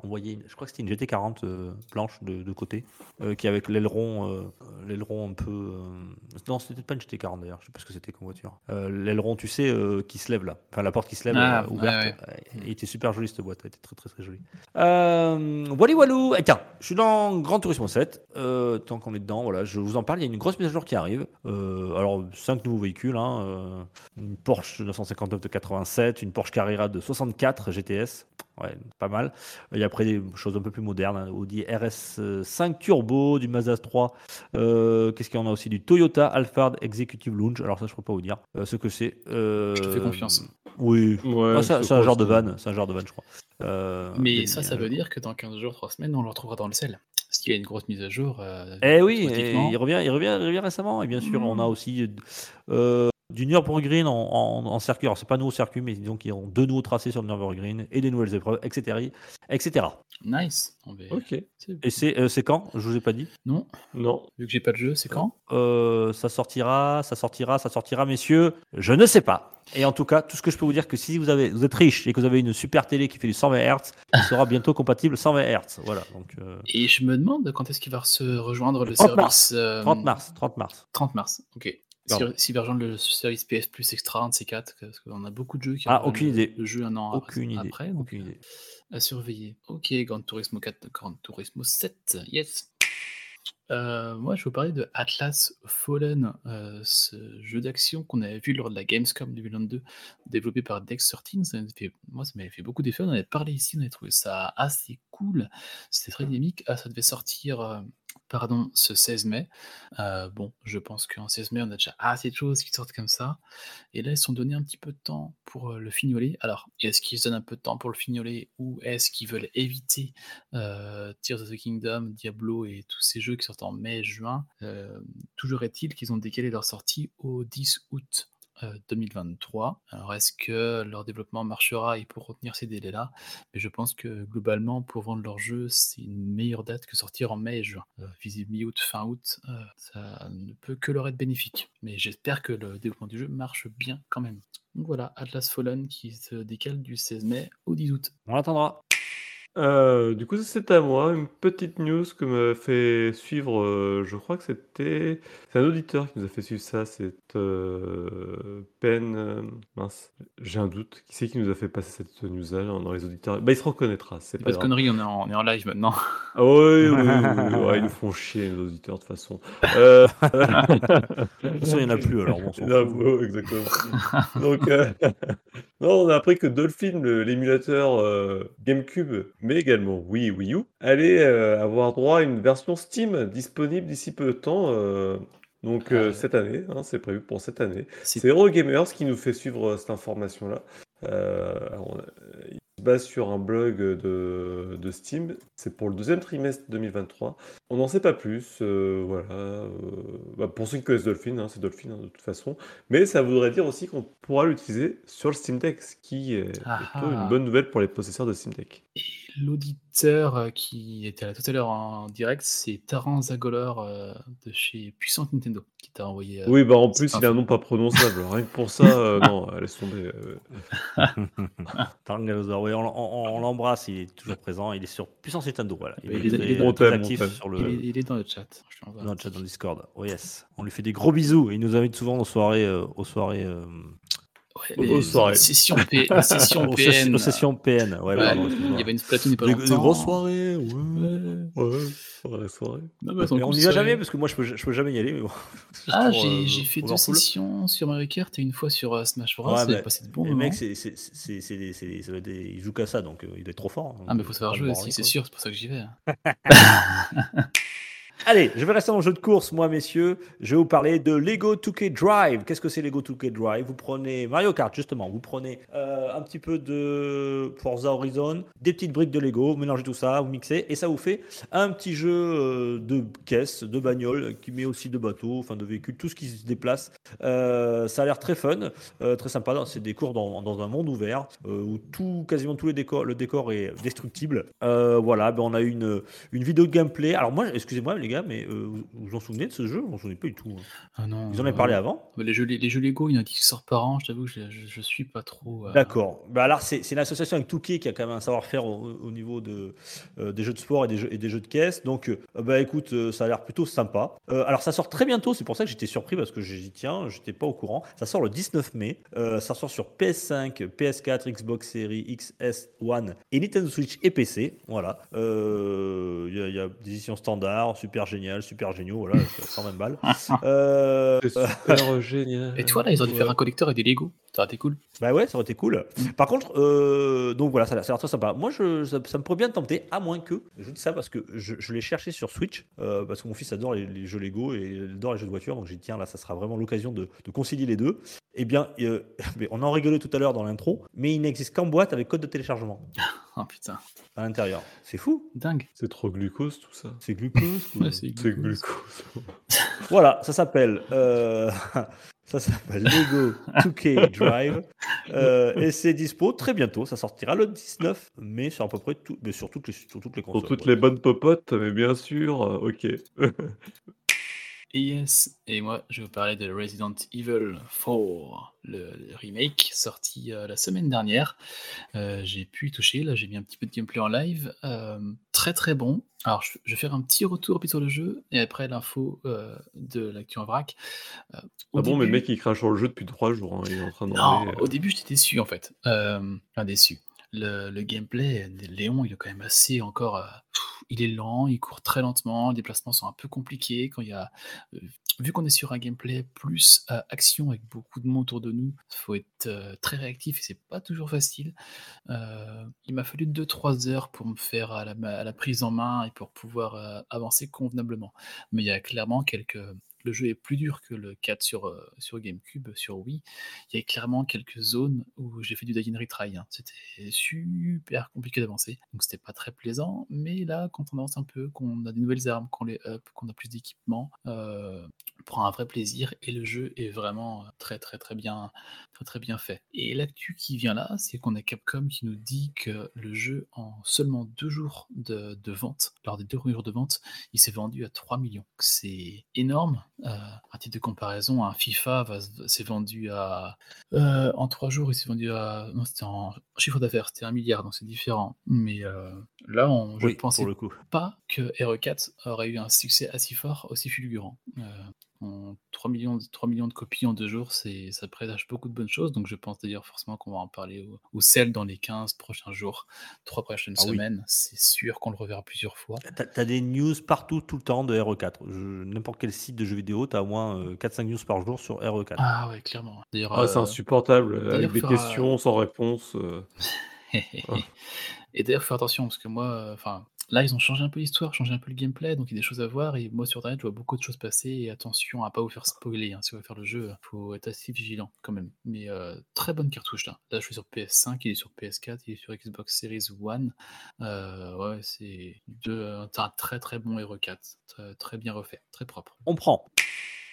On voyait, je crois que c'était une GT40 euh, blanche de, de côté, euh, qui avec l'aileron, euh, l'aileron un peu. euh, Non, c'était pas une GT40 d'ailleurs, je sais pas ce que c'était comme voiture. L'aileron, tu sais, qui se lève là. Enfin, la porte qui se lève Ah, ouverte. ouais, Euh, Il était super joli cette boîte, elle était très très très jolie. Voilà, walou. Et tiens, je suis dans Grand Turismo 7. Euh, tant qu'on est dedans, voilà, je vous en parle. Il y a une grosse mise à jour qui arrive. Alors, 5 nouveaux véhicules. hein, une Porsche 959 de 87, une Porsche Carrera de 64 GTS. Ouais, pas mal. Et après des choses un peu plus modernes, hein, Audi RS5 Turbo, du Mazda 3. Euh, Qu'est-ce qu'il y en a aussi? Du Toyota Alphard Executive Lounge. Alors ça, je ne peux pas vous dire euh, ce que c'est. Euh, Je te fais confiance. Oui. Ouais, Ah, c'est un genre de van, c'est un genre de van, je crois. Euh, Mais ça, ça veut dire que dans 15 jours, 3 semaines, on le retrouvera dans le sel. Parce qu'il y a une grosse mise à jour. euh, Eh oui, et il revient, il revient, il revient récemment. Et bien sûr, on a Mm. aussi euh, du Nürburgring en, en, en circuit. Alors, c'est pas un nouveau circuit, mais disons qu'ils ont deux nouveaux tracés sur le Nürburgring et des nouvelles épreuves, etc. etc. Nice. On va- Ok. Et c'est euh, quand? Je vous ai pas dit. Non, Non. vu que j'ai pas de jeu, c'est quand? Euh, ça sortira, ça sortira, ça sortira, messieurs. Je ne sais pas. Et en tout cas, tout ce que je peux vous dire, que si vous, avez, vous êtes riche et que vous avez une super télé qui fait du 120 Hz, il sera bientôt compatible 120 Hz. Voilà. Donc, euh, Et je me demande quand est-ce qu'il va se rejoindre le 30 mars. service. euh, 30 mars. 30 mars. 30 mars, ok. Pardon. S'il s'il va rejoindre le service PS Plus Extra, un de ces quatre, parce qu'on a beaucoup de jeux qui Ah, rejoignent aucune idée. le jeu un an Aucune idée. après. donc, Aucune idée. à surveiller. Ok, Gran Turismo 4, Gran Turismo 7, yes. Euh, moi, je vais vous parler de Atlas Fallen, euh, ce jeu d'action qu'on avait vu lors de la Gamescom 2022, développé par Dex13. Ça m'avait fait- moi, ça m'avait fait beaucoup d'effets. On en avait parlé ici, on avait trouvé ça assez cool. C'était très dynamique. Ah, ça devait sortir, euh, pardon, ce 16 mai. Euh, bon, je pense qu'en 16 mai, on a déjà assez de choses qui sortent comme ça. Et là, ils sont donné un petit peu de temps pour euh, le fignoler. Alors, est-ce qu'ils se donnent un peu de temps pour le fignoler ou est-ce qu'ils veulent éviter euh, Tears of the Kingdom, Diablo et tous ces jeux qui sortent en mai, juin? Toujours est-il qu'ils ont décalé leur sortie au 10 août. Euh, 2023. Alors est-ce que leur développement marchera et pour retenir ces délais-là? Mais je pense que globalement, pour vendre leur jeu, c'est une meilleure date que sortir en mai et juin. Euh, visible mi-août, fin août, euh, ça ne peut que leur être bénéfique. Mais j'espère que le développement du jeu marche bien quand même. Donc voilà, Atlas Fallen qui se décale du 16 mai au 10 août. On l'attendra. Euh, du coup, c'est à moi, une petite news que m'a fait suivre, euh, je crois que c'était c'est un auditeur qui nous a fait suivre ça, c'est euh, Ben, euh, mince, j'ai un doute, qui c'est qui nous a fait passer cette news-là dans dans les auditeurs? Bah, il se reconnaîtra, c'est Pas pas de grave. conneries, on est en, on est en live maintenant. Ah oui, oui, oui, oui, ouais, [LAUGHS] ils nous font chier, les auditeurs, de toute façon. Euh, De toute façon, il n'y en a plus, alors on s'en Non, fout. ouais, exactement. Donc, euh, [LAUGHS] non, on a appris que Dolphin, le- l'émulateur euh, GameCube, mais également Wii, Wii U, allait euh, avoir droit à une version Steam disponible d'ici peu de temps. euh, donc, euh, Ah. cette année, hein, c'est prévu pour cette année. C'est Eurogamers qui nous fait suivre euh, cette information-là. Euh, il se base sur un blog de, de Steam. C'est pour le deuxième trimestre 2023. On n'en sait pas plus. euh, voilà. euh, bah, pour ceux qui connaissent Dolphin, hein, c'est Dolphin hein, de toute façon. Mais ça voudrait dire aussi qu'on pourra l'utiliser sur le Steam Deck, ce qui est Ah plutôt ah. une bonne nouvelle pour les possesseurs de Steam Deck. Et l'auditeur euh, qui était là tout à l'heure en direct, c'est Taran Zagolor euh, de chez Puissante Nintendo qui t'a envoyé. euh, Oui, bah en plus, il a un nom pas prononçable. Rien que pour ça, euh, [LAUGHS] non, laisse tomber. euh. [LAUGHS] Tarngalozor, oui, on, on- on l'embrasse, il est toujours présent, il est sur Puissance Nintendo, voilà. Il, Il est, il est très actif sur le, il est dans le chat. Dans le chat, dans. Discord. Oh yes. On lui fait des gros bisous, il nous invite souvent aux soirées, euh, aux soirées, euh, Ouais, les- soirées. sessions, P- [LAUGHS] sessions PN. sessions PN. Ouais, Ouais, pardon, il y avait une Splatoon il y a pas longtemps. des grosses soirées, ouais. Ouais. Ouais, soirée, soirée. Non, mais Et on n'y va jamais parce que moi je peux, je peux jamais y aller. Mais bon, [LAUGHS] Ah, j'ai euh, fait deux sessions sur Mario Kart et une fois sur euh, Smash Bros. Ouais, mais- passé de doit être des- ils jouent qu'à ça, donc euh, il doit être trop fort. hein. Ah, mais faut savoir jouer le aussi, c'est sûr, c'est pour ça que j'y vais. hein. [LAUGHS] Allez, je vais rester le jeu de course, moi, messieurs. Je vais vous parler de Lego 2K Drive. Qu'est-ce que c'est Lego 2K Drive? Vous prenez Mario Kart, justement. Vous prenez euh, un petit peu de Forza Horizon, des petites briques de Lego, vous mélangez tout ça, vous mixez, et ça vous fait un petit jeu euh, de caisse, de bagnole, qui met aussi de bateaux, enfin de véhicules, tout ce qui se déplace. Euh, ça a l'air très fun, très sympa. C'est des cours dans, un monde ouvert où tout, quasiment tous les décors, le décor est destructible. Voilà, ben on a une, une vidéo de gameplay. Alors moi, excusez-moi les gars, mais euh, vous vous en souvenez de ce jeu? Je m'en souvenais pas du tout. hein. Ah non. En avaient euh, parlé avant Les jeux, les jeux Lego, il y en a qui sortent par an, je t'avoue, je, je, je suis pas trop. euh, D'accord. Bah alors c'est c'est une association avec Touquet qui a quand même un savoir-faire au, au niveau de, euh, des jeux de sport et des jeux, et des jeux de caisse. Donc euh, bah écoute, euh, ça a l'air plutôt sympa. Euh, alors ça sort très bientôt, c'est pour ça que j'étais surpris parce que j'ai dit tiens, j'étais pas au courant. Ça sort le 19 mai. Euh, ça sort sur PS5, PS4, Xbox Series XS One et Nintendo Switch et PC. Voilà. Euh, Il y, a- il y a des éditions standards, super génial, super géniaux. Voilà, c'est 120 balles. Euh, C'est super génial. Et toi, là, ils auraient dû Ouais. faire un collecteur et des Lego. Ça aurait été cool. Bah ouais, ça aurait été cool. Par contre, euh, donc voilà, ça, a l'air- ça a l'air très sympa. Moi, je, ça, ça me pourrait bien tenter, à moins que, je dis ça parce que je, je l'ai cherché sur Switch, euh, parce que mon fils adore les, les jeux Lego et il adore les jeux de voiture, donc j'ai dit, tiens, là, ça sera vraiment l'occasion de, de concilier les deux. Eh bien, euh, [LAUGHS] mais on en rigolait tout à l'heure dans l'intro, mais il n'existe qu'en boîte avec code de téléchargement [LAUGHS] Oh putain, à l'intérieur. C'est fou, dingue. C'est trop glucose tout ça. c'est glucose. [LAUGHS] Ouais, c'est C'est glucose. glucose. Voilà, ça s'appelle. Ça s'appelle Lego 2K Drive. [LAUGHS] Euh, et c'est dispo très bientôt. Ça sortira le 19 mai sur à peu près tout, mais sur toutes les, sur toutes les consoles. Pour toutes ouais. les bonnes popotes, mais bien sûr, euh, ok. [LAUGHS] Et yes, et moi je vais vous parler de Resident Evil 4, le, le remake sorti euh, la semaine dernière. Euh, j'ai pu y toucher, là j'ai mis un petit peu de gameplay en live. Euh, très très bon. Alors je, je vais faire un petit retour sur le jeu et après l'info de l'actu en vrac. Ah bon, mais le mec il crache sur le jeu depuis trois jours. hein, Il est en train de. Non, au début j'étais déçu en fait. Enfin déçu. Le, gameplay, Léon, il est quand même assez encore. euh, il est lent, il court très lentement, les déplacements sont un peu compliqués. Quand il y a, euh, vu qu'on est sur un gameplay plus euh, action avec beaucoup de monde autour de nous, il faut être très réactif et c'est pas toujours facile. Il m'a fallu 2-3 heures pour me faire à la, prise en main et pour pouvoir avancer convenablement. Mais il y a clairement quelques. Le jeu est plus dur que le 4 sur, euh, sur GameCube, sur Wii il y a clairement quelques zones où j'ai fait du and retry. hein. C'était super compliqué d'avancer, donc c'était pas très plaisant. Mais là, quand on avance un peu, qu'on a des nouvelles armes, qu'on les up, qu'on a plus d'équipement, euh, on prend un vrai plaisir et le jeu est vraiment très très très bien, très très bien fait. Et l'actu qui vient là, c'est qu'on a Capcom qui nous dit que le jeu en seulement deux jours de, de vente, lors des deux jours de vente, il s'est vendu à 3 millions. C'est énorme. Euh, à titre de comparaison, un FIFA s'est vendu à euh, en trois jours, il s'est vendu à. Non, c'était en chiffre d'affaires, c'était un milliard, donc c'est différent. Mais euh, là, on, je Oui, pensais le coup. pas que RE4 aurait eu un succès aussi fort, aussi fulgurant. Euh, en 3, millions, de- 3 millions de copies en deux jours, c'est, ça présage beaucoup de bonnes choses. Donc je pense d'ailleurs forcément qu'on va en parler au, au CEL dans les 15 prochains jours, 3 prochaines Ah oui. semaines. C'est sûr qu'on le reverra plusieurs fois. T'as as des news partout, tout le temps de RE4. Je- N'importe quel site de jeux vidéo, t'as au moins euh, 4-5 news par jour sur RE4. Ah ouais, clairement. D'ailleurs, Ah, c'est euh, insupportable. d'ailleurs, Avec des faire, questions sans réponse. euh. [LAUGHS] Et d'ailleurs, faut faire attention parce que moi, euh, enfin, là, ils ont changé un peu l'histoire, changé un peu le gameplay, donc il y a des choses à voir. Et moi, sur Internet, je vois beaucoup de choses passer. Et attention à pas vous faire spoiler. hein, si vous voulez faire le jeu, faut être assez vigilant quand même. Mais euh, très bonne cartouche là. Là, je suis sur PS5, il est sur PS4, il est sur Xbox Series One. Euh, ouais, c'est c'est un très très bon RE4, très, très bien refait, très propre. On prend.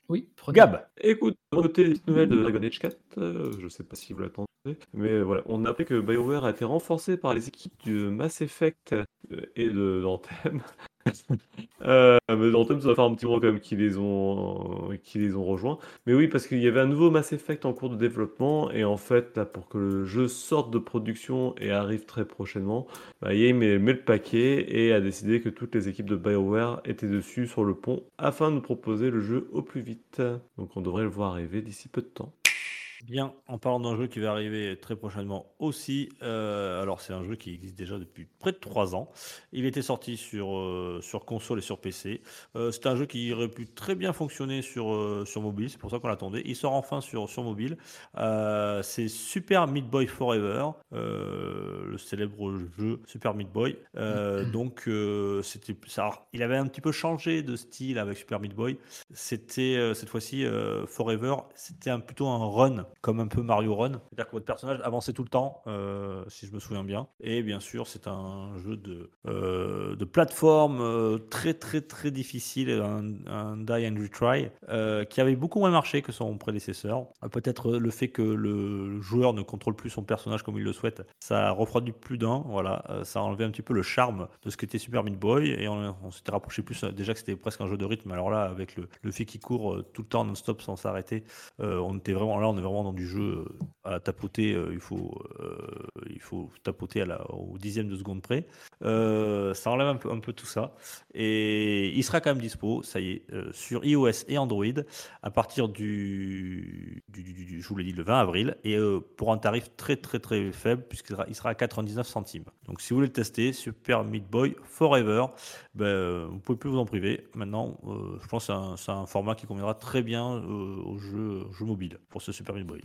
Oui, prenez. Gab. Écoute, côté nouvelle de Dragon Age 4, euh, je sais pas si vous l'attendez. Mais voilà, on a appris que BioWare a été renforcé par les équipes du Mass Effect euh, et de d'Anthem. [LAUGHS] Euh, ça va faire un petit moment quand même qu'ils les ont, qu'ils les ont rejoints. Mais oui, parce qu'il y avait un nouveau Mass Effect en cours de développement, et en fait, là, pour que le jeu sorte de production et arrive très prochainement, bah, met, met le paquet et a décidé que toutes les équipes de BioWare étaient dessus sur le pont afin de proposer le jeu au plus vite. Donc on devrait le voir arriver d'ici peu de temps. Bien, en parlant d'un jeu qui va arriver très prochainement aussi, euh, alors c'est un jeu qui existe déjà depuis près de 3 ans. Il était sorti sur, euh, sur console et sur PC. Euh, c'est un jeu qui aurait pu très bien fonctionner sur, sur mobile, c'est pour ça qu'on l'attendait. Il sort enfin sur, sur mobile. C'est Super Meat Boy Forever, le célèbre jeu Super Meat Boy. [CLEARS THROAT] Donc c'était ça. il avait un petit peu changé de style avec Super Meat Boy. C'était cette fois-ci Forever, c'était un, plutôt un run, comme un peu Mario Run. C'est-à-dire que votre personnage avançait tout le temps, euh, si je me souviens bien. Et bien sûr, c'est un jeu de, euh, de plateforme euh, très très très difficile, un, die and retry, qui avait beaucoup moins marché que son prédécesseur. Peut-être le fait que le joueur ne contrôle plus son personnage comme il le souhaite, ça a refroidi plus d'un. Voilà, ça a enlevé un petit peu le charme de ce qu'était Super Meat Boy et on, s'était rapproché plus déjà que c'était presque un jeu de rythme. Alors là, avec le, le fait qu'il court tout le temps non-stop sans s'arrêter, on était vraiment là, on est vraiment dans du jeu euh, à tapoter. euh, il faut, euh, il faut tapoter à la, au dixième de seconde près. Ça enlève un peu, un peu tout ça et il sera quand même dispo. Ça y est, sur iOS et Android à partir du, du, je vous l'ai dit, le 20 avril et pour un tarif très très très faible puisqu'il sera, il sera à 99 centimes. Donc si vous voulez le tester, Super Meat Boy Forever, ben, euh, vous pouvez plus vous en priver. Maintenant, euh, je pense que c'est un, format qui conviendra très bien euh, aux jeux, jeux mobiles pour ce Super Meat Boy.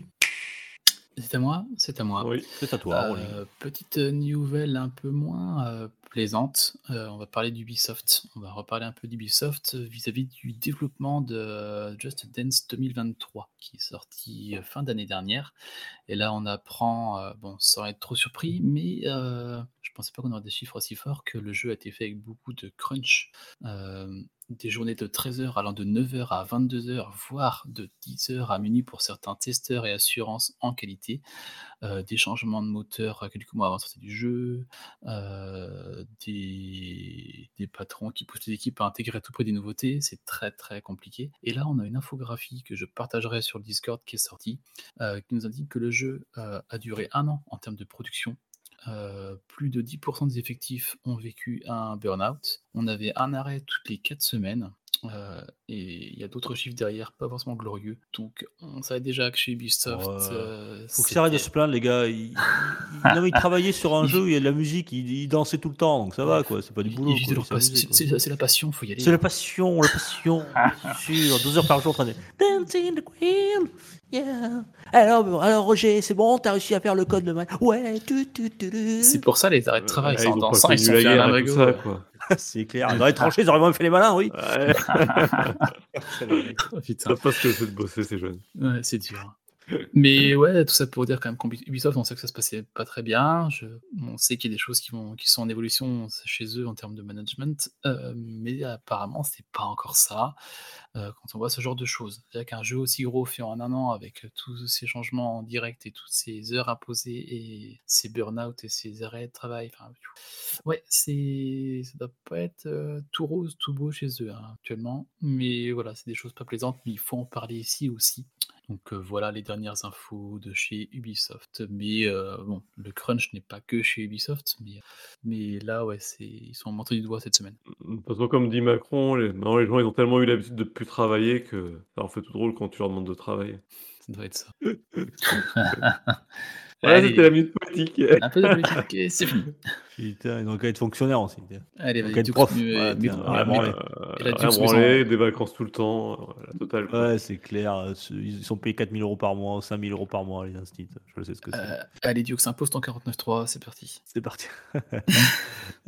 C'est à moi C'est à moi. Oui. C'est à toi, Euh, petite nouvelle un peu moins plaisante. On va parler d'Ubisoft. On va reparler un peu d'Ubisoft vis-à-vis du développement de Just Dance 2023 qui est sorti fin d'année dernière. Et là, on apprend, bon, sans être trop surpris, mais je pensais pas qu'on aurait des chiffres aussi forts que le jeu a été fait avec beaucoup de crunch. Euh, des journées de 13 heures allant de 9h à 22h, voire de 10h à minuit pour certains testeurs et assurances en qualité euh, des changements de moteur euh, quelques mois avant la sortie du jeu, des, patrons qui poussent les équipes à intégrer à tout près des nouveautés, c'est très très compliqué. Et là, on a une infographie que je partagerai sur le Discord qui est sortie, qui nous indique que le jeu a duré un an en termes de production. Euh, plus de 10% des effectifs ont vécu un burn-out. On avait un arrêt toutes les 4 semaines. Euh, et il y a d'autres chiffres derrière, pas forcément glorieux. Donc, on savait déjà que chez Ubisoft. Ouais. euh, Faut qu'ils arrêtent de se plaindre, les gars. Ils, ils- non, mais ils travaillaient sur un jeu où il y a de la musique, ils, ils dansaient tout le temps, donc ça va, quoi. C'est pas du Ils- boulot. ils faisaient quoi, leur ils pas- s'amusaient, C'est quoi. c'est- c'est la passion, faut y aller. C'est la passion, la passion, sûr. 12 heures par jour en train de Dancing the Queen. Yeah. Alors, alors Roger, c'est bon, t'as réussi à faire le code de mal. Ouais, tu, tu, tu, tu. C'est pour ça les arrêts de travail, Ouais, c'est en ont pas dansant, ils sont la guerre ça, quoi. [LAUGHS] C'est clair. Dans les tranchées, ils auraient même fait les malins, oui. Ouais. [LAUGHS] [LAUGHS] Putain. savent pas ce que c'est de bosser, ces jeunes. Ouais, c'est dur. Mais ouais, tout ça pour dire quand même qu'Ubisoft, on sait que ça se passait pas très bien. On sait qu'il y a des choses qui, vont, qui sont en évolution chez eux en termes de management, euh, mais apparemment, c'est pas encore ça. euh, quand on voit ce genre de choses. C'est-à-dire qu'un jeu aussi gros fait en un an avec tous ces changements en direct et toutes ces heures imposées et ces burn-out et ces arrêts de travail. Ouais, c'est ça doit pas être euh, tout rose, tout beau chez eux hein, actuellement. Mais voilà, c'est des choses pas plaisantes, mais il faut en parler ici aussi. Donc euh, voilà les dernières infos de chez Ubisoft. Mais euh, bon, le crunch n'est pas que chez Ubisoft, mais, mais là, ouais, c'est ils sont montrés du doigt cette semaine. De toute façon, comme dit Macron, les, les gens ils ont tellement eu l'habitude de plus travailler que ça leur fait tout drôle quand tu leur demandes de travailler. Ça doit être ça. [LAUGHS] [LAUGHS] Voilà, Allez, c'était la minute politique. un peu de politique et c'est fini. Putain, ils ont qu'à être fonctionnaires aussi. Allez, Donc, vas-y, prof. Ouais, tiens, vraiment, Euh, Dukes branlé, des vacances tout le temps, euh, la totale. quoi. Ouais, c'est clair. euh, Ils sont payés 4000 euros par mois, 5000 euros par mois, les instituts. Je sais ce que c'est. Euh, allez, Duke s'impose ton 49.3, c'est parti. C'est parti. [LAUGHS]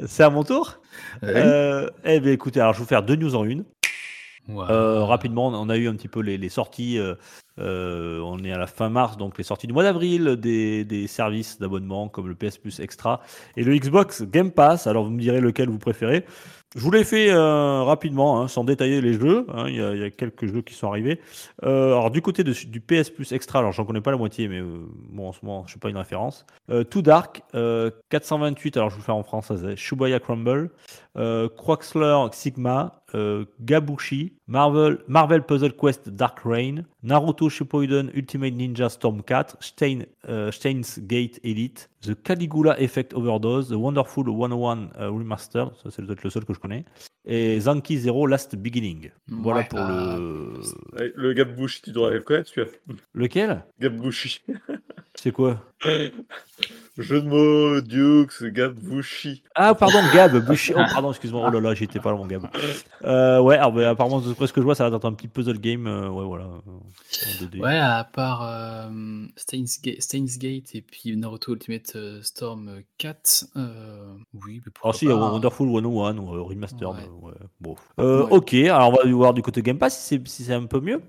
c'est à mon tour Ouais. Euh, Eh bien, écoutez, alors je vais vous faire deux news en une. Ouais. Euh, rapidement, on a eu un petit peu les, les sorties. euh, euh, on est à la fin mars, donc les sorties du mois d'avril des, services d'abonnement comme le PS Plus Extra et le Xbox Game Pass. Alors vous me direz lequel vous préférez. Je vous l'ai fait euh, rapidement, hein, sans détailler les jeux. hein, Il y, a- quelques jeux qui sont arrivés. Euh, alors du côté du PS Plus Extra, alors j'en connais pas la moitié, mais bon en ce moment je suis pas une référence. Too Dark, euh, 428. Alors je vous faire en français. Shubaya Crumble, Quaxler Sigma, Gabushi, Marvel, Marvel Puzzle Quest Dark Reign, Naruto Shippuden Ultimate Ninja Storm 4, Stein, euh, Steins Gate Elite, The Caligula Effect Overdose, The Wonderful 101 euh, Remastered, ça c'est peut-être le seul que je connais, et Zanki Zero Last Beginning. Voilà Ouais, pour euh, le... Ouais, Le Gabbushi, tu devrais le connaître, celui-là. Lequel? Gabbushi. C'est quoi? Jeu de mots, Dukes, Gabbushi. Ah pardon, Gab, Bushi. Oh pardon, excuse-moi, oh là là, j'étais pas là mon Gab. Euh, ouais, alors, bah, apparemment, d'après ce que je vois, ça va être un petit puzzle game, euh, ouais voilà. en 2D. Ouais, à part euh, Steins, Ga- Steins Gate et puis Naruto Ultimate euh, Storm 4, euh, oui, mais pourquoi Alors si, il y a. Wonderful 101 ou euh, Remastered. Ouais. ouais, bon. Euh, Ouais. Ok, alors on va voir du côté Game Pass si c'est si un peu mieux.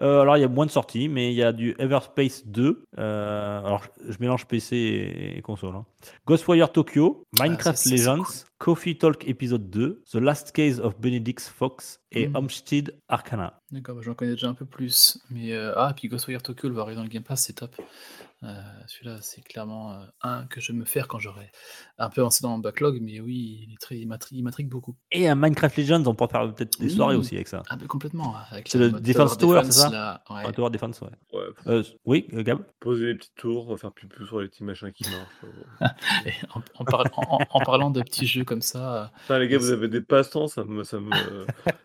Euh, alors il y a moins de sorties, mais il y a du Everspace 2. euh, alors je, je mélange PC et, et console. hein. Ghostwire Tokyo, Minecraft Ah, c'est Legends, cool. Coffee Talk épisode 2, The Last Case of Benedict Fox et Mhm. Homestead Arcana. D'accord, bah, j'en connais déjà un peu plus. Mais euh, ah, puis Ghostwire Tokyo, le va arriver dans le Game Pass, c'est top. Euh, Celui-là, c'est clairement euh, un que je vais me faire quand j'aurai un peu avancé dans mon backlog, mais oui, il, est très, il m'intrigue beaucoup. Et un Minecraft Legends, on pourra faire peut-être des Oui. soirées aussi avec ça. Ah, mais complètement. avec C'est le Defense Tower, c'est ça là, ouais. Un Tower Defense, ouais. Ouais, Euh, oui, Gab poser des petites tours, faire plus sur les petits machins qui marchent. [LAUGHS] En, en par- en- en- en parlant de petits jeux comme ça, euh, Putain, les gars, vous avez des passe-temps, ça me, ça me,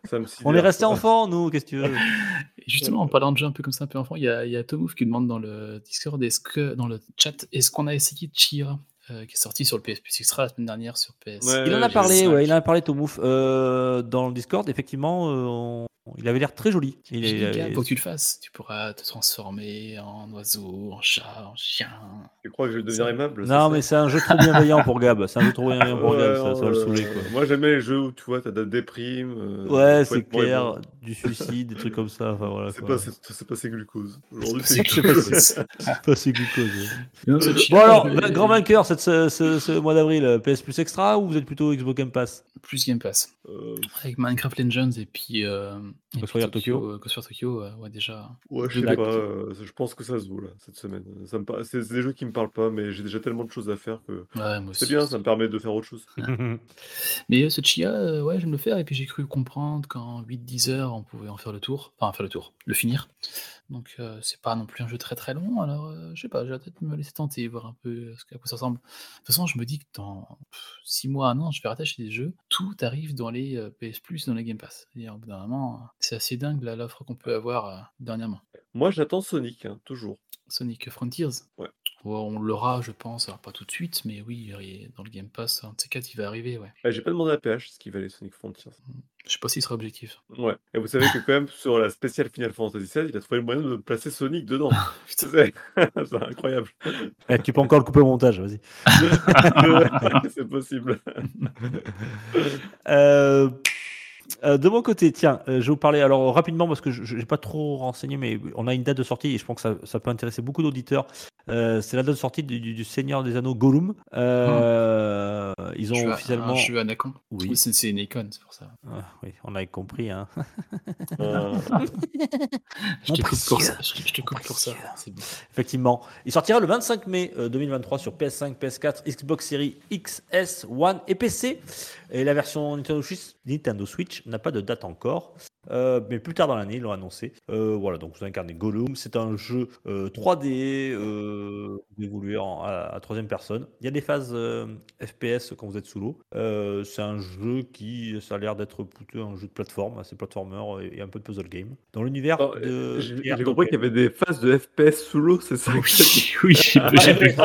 ça me On est resté enfant, nous, qu'est-ce que tu veux? [LAUGHS] Justement, en parlant de jeux un peu comme ça, un peu enfant, il y a, il y a Tomouf qui demande dans le Discord, est-ce que, dans le chat, est-ce qu'on a essayé Chia, euh, qui est sorti sur le PS Plus Extra la semaine dernière sur PS. Ouais, Il en a parlé, ouais, il en a parlé, Tomouf, euh, dans le Discord. Effectivement, euh, on- il avait l'air très joli. Il est- faut que tu le fasses. Tu pourras te transformer en oiseau, en chat, en chien. Tu crois que je vais devenir aimable Non, mais c'est un jeu trop bienveillant pour Gab. C'est un jeu trop bienveillant pour Ouais, Gab. Ça, ça va le saouler, quoi. Moi, j'aimais les jeux où tu vois, t'as de la déprime. euh, Ouais, c'est clair. bon. Du suicide, des trucs comme ça. Enfin, voilà, C'est pas, c'est, c'est pas ces glucoses. Aujourd'hui, C'est c'est pas ces glucose. glucose, ouais. Non, Chia, Bon, alors, euh, grand vainqueur cette, ce, ce- ce mois d'avril, euh, PS Plus Extra ou vous êtes plutôt Xbox Game Pass? Plus Game Pass. Euh, Avec Minecraft Legends et puis. Euh, et puis Ghostwire Tokyo. euh, Tokyo, euh, ouais, déjà. ouais, je sais pas. euh, je pense que ça se vaut là cette semaine. Ça me par- c'est, c'est des jeux qui me parlent pas, mais j'ai déjà tellement de choses à faire que Ouais, moi c'est aussi. bien. Ça me permet de faire autre chose. Mais euh, ce Chia, euh, ouais, j'aime le faire. Et puis j'ai cru comprendre qu'en 8-10 heures, on pouvait en faire le tour. Enfin, faire le tour, le finir. Donc euh, c'est pas non plus un jeu très très long. Alors euh, je sais pas, je vais peut-être me laisser tenter, voir un peu euh, ce qu'à quoi ça ressemble. De toute façon, je me dis que dans 6 mois, un an, je vais rattacher des jeux. Tout arrive dans les PS Plus, dans les Game Pass. C'est-à-dire, au bout d'un moment, euh, c'est assez dingue l'offre qu'on peut avoir dernièrement. Moi, j'attends Sonic, hein, toujours. Sonic Frontiers. Ouais. On l'aura, je pense, alors pas tout de suite, mais oui, dans le Game Pass, un de ces quatre, il va arriver, ouais. Ah, j'ai pas demandé à PH ce qu'il valait Sonic Frontiers. Je sais pas s'il sera objectif. Ouais. Et vous savez que quand même sur la spéciale Final Fantasy XVI, il a trouvé le moyen de placer Sonic dedans. [LAUGHS] C'est [LAUGHS] c'est incroyable. Eh, tu peux encore le couper au montage, vas-y. [LAUGHS] c'est possible. Euh, euh, de mon côté, tiens, euh, je vais vous parler alors rapidement parce que je n'ai pas trop renseigné, mais on a une date de sortie et je pense que ça, ça peut intéresser beaucoup d'auditeurs. Euh, c'est la date de sortie du, du- du Seigneur des Anneaux Gollum. Euh, Ils Je ont suis un- officiellement. Un jeu à Nacon. Oui. C'est c'est une icône, c'est pour ça. Ah, oui, on avait compris. Hein. [LAUGHS] Euh, Je te coupe pour ça. Je, je te coupe pour ça. C'est bon. Effectivement. Il sortira le 25 mai euh, 2023 sur PS5, PS4, Xbox Series XS, One et PC. Et la version Nintendo Switch, Nintendo Switch n'a pas de date encore. Euh, mais plus tard dans l'année, ils l'ont annoncé. Euh, voilà, donc vous incarnez Gollum. C'est un jeu euh, 3D, euh, vous évoluez en- à, à troisième personne. Il y a des phases euh, FPS quand vous êtes sous l'eau. Euh, c'est un jeu qui, ça a l'air d'être plutôt un jeu de plateforme, assez platformer et, et un peu de puzzle game. Dans l'univers de. J'ai compris qu'il y avait des phases de FPS sous l'eau, c'est ça Oui, [LAUGHS] oui, j'ai [LAUGHS] j'ai bugué-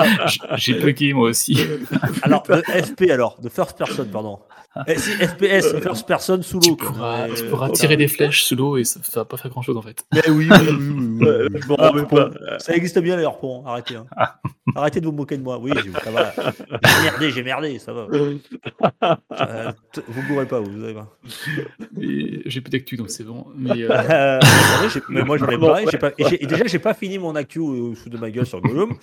j'ai bugué moi aussi. [LAUGHS] Alors, de FP alors, de first person, pardon. Eh, si, FPS, first person sous Tu l'eau. quoi. pourras, Mais, tu pourras oh, tirer des. Flèches sous l'eau et ça, ça va pas faire grand chose en fait. Mais oui, oui, oui, oui, oui. Ouais, je Ah, pas. Ça existe bien les hors-ponts, arrêtez. hein. Arrêtez de vous moquer de moi. Oui, j'ai- ça va. J'ai merdé, j'ai merdé, ça va. Euh, t- vous ne bourrez pas, vous, vous savez pas. J'ai plus d'actu donc c'est bon. Mais euh, Euh, mais moi j'en ai pas, pas et et déjà j'ai pas fini mon actu au sous de ma gueule sur Gollum.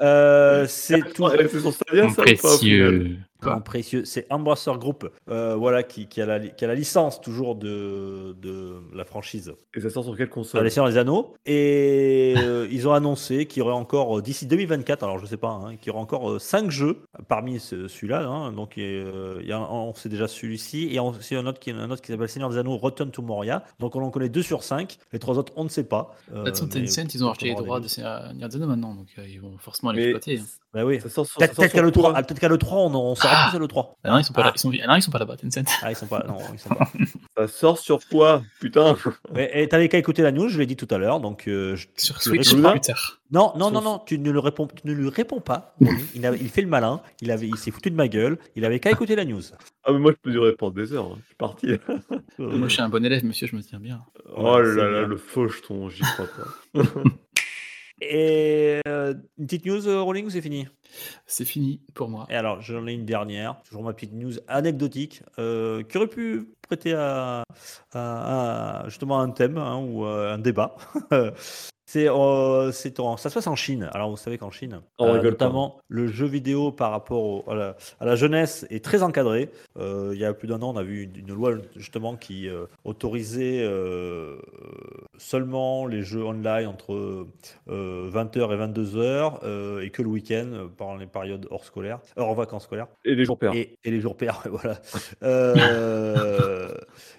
Euh, [LAUGHS] c'est tout Ouais, C'est Stadia, ça précieux. Précieux, c'est Embracer Group, euh, voilà qui, qui a la, li- qui a la licence toujours de, de la franchise. Et ça sort sur quelle console? Les Seigneurs des Anneaux. Et euh, [LAUGHS] ils ont annoncé qu'il y aurait encore euh, d'ici 2024, alors je sais pas, hein, qu'il y aurait encore 5 jeux parmi ce- celui-là, hein, donc euh, il y a on sait déjà celui-ci. Et on sait un autre qui, un autre qui s'appelle Seigneur des Anneaux Return to Moria, donc on en connaît 2 sur 5, les trois autres on ne sait pas. Euh, Tencent, ils ont acheté les droits de Seigneur des Anneaux maintenant, donc euh, ils vont forcément Mais l'exploiter. Bah oui. ça sort sur, Peut-être qu'à sur le 3, quoi peut-être qu'à le 3 on, on saura Ah. plus à le 3. Ah non, ils sont pas Ah. là. Ils sont... ah non, ils sont pas là-bas, Tencent. Ah, ils sont pas non, ils sont pas. [LAUGHS] Ça sort sur quoi Putain [LAUGHS] Mais et t'avais qu'à écouter la news, je l'ai dit tout à l'heure, donc euh, je- Sur Switch plus tard. non, non, non, non, tu ne le réponds, tu ne lui réponds pas. [LAUGHS] Il, a- il fait le malin, il avait, il s'est foutu de ma gueule, il avait qu'à écouter la news. Ah, mais moi, je peux durer pendant des heures. hein. Je suis parti. Moi, je suis un bon élève, monsieur, je me tiens bien. Oh là là, bien. le faucheton, j'y crois pas. Et euh, une petite news, euh, Rolling, ou c'est fini? C'est fini pour moi. Et alors, j'en ai une dernière, toujours ma petite news anecdotique, euh, qui aurait pu prêter à, à- à, justement un thème hein, ou euh, un débat. [LAUGHS] C'est, euh, c'est en- ça se passe en Chine. Alors, vous savez qu'en Chine, euh, pas. notamment le jeu vidéo par rapport au- à, la, à la jeunesse est très encadré. Euh, il y a plus d'un an, on a vu une, une loi justement qui euh, autorisait seulement les jeux online entre euh, 20h et 22h euh, et que le week-end pendant les périodes hors scolaires, hors vacances scolaires. Et les jours pairs. Et, et les jours pairs, [LAUGHS] voilà. [LAUGHS]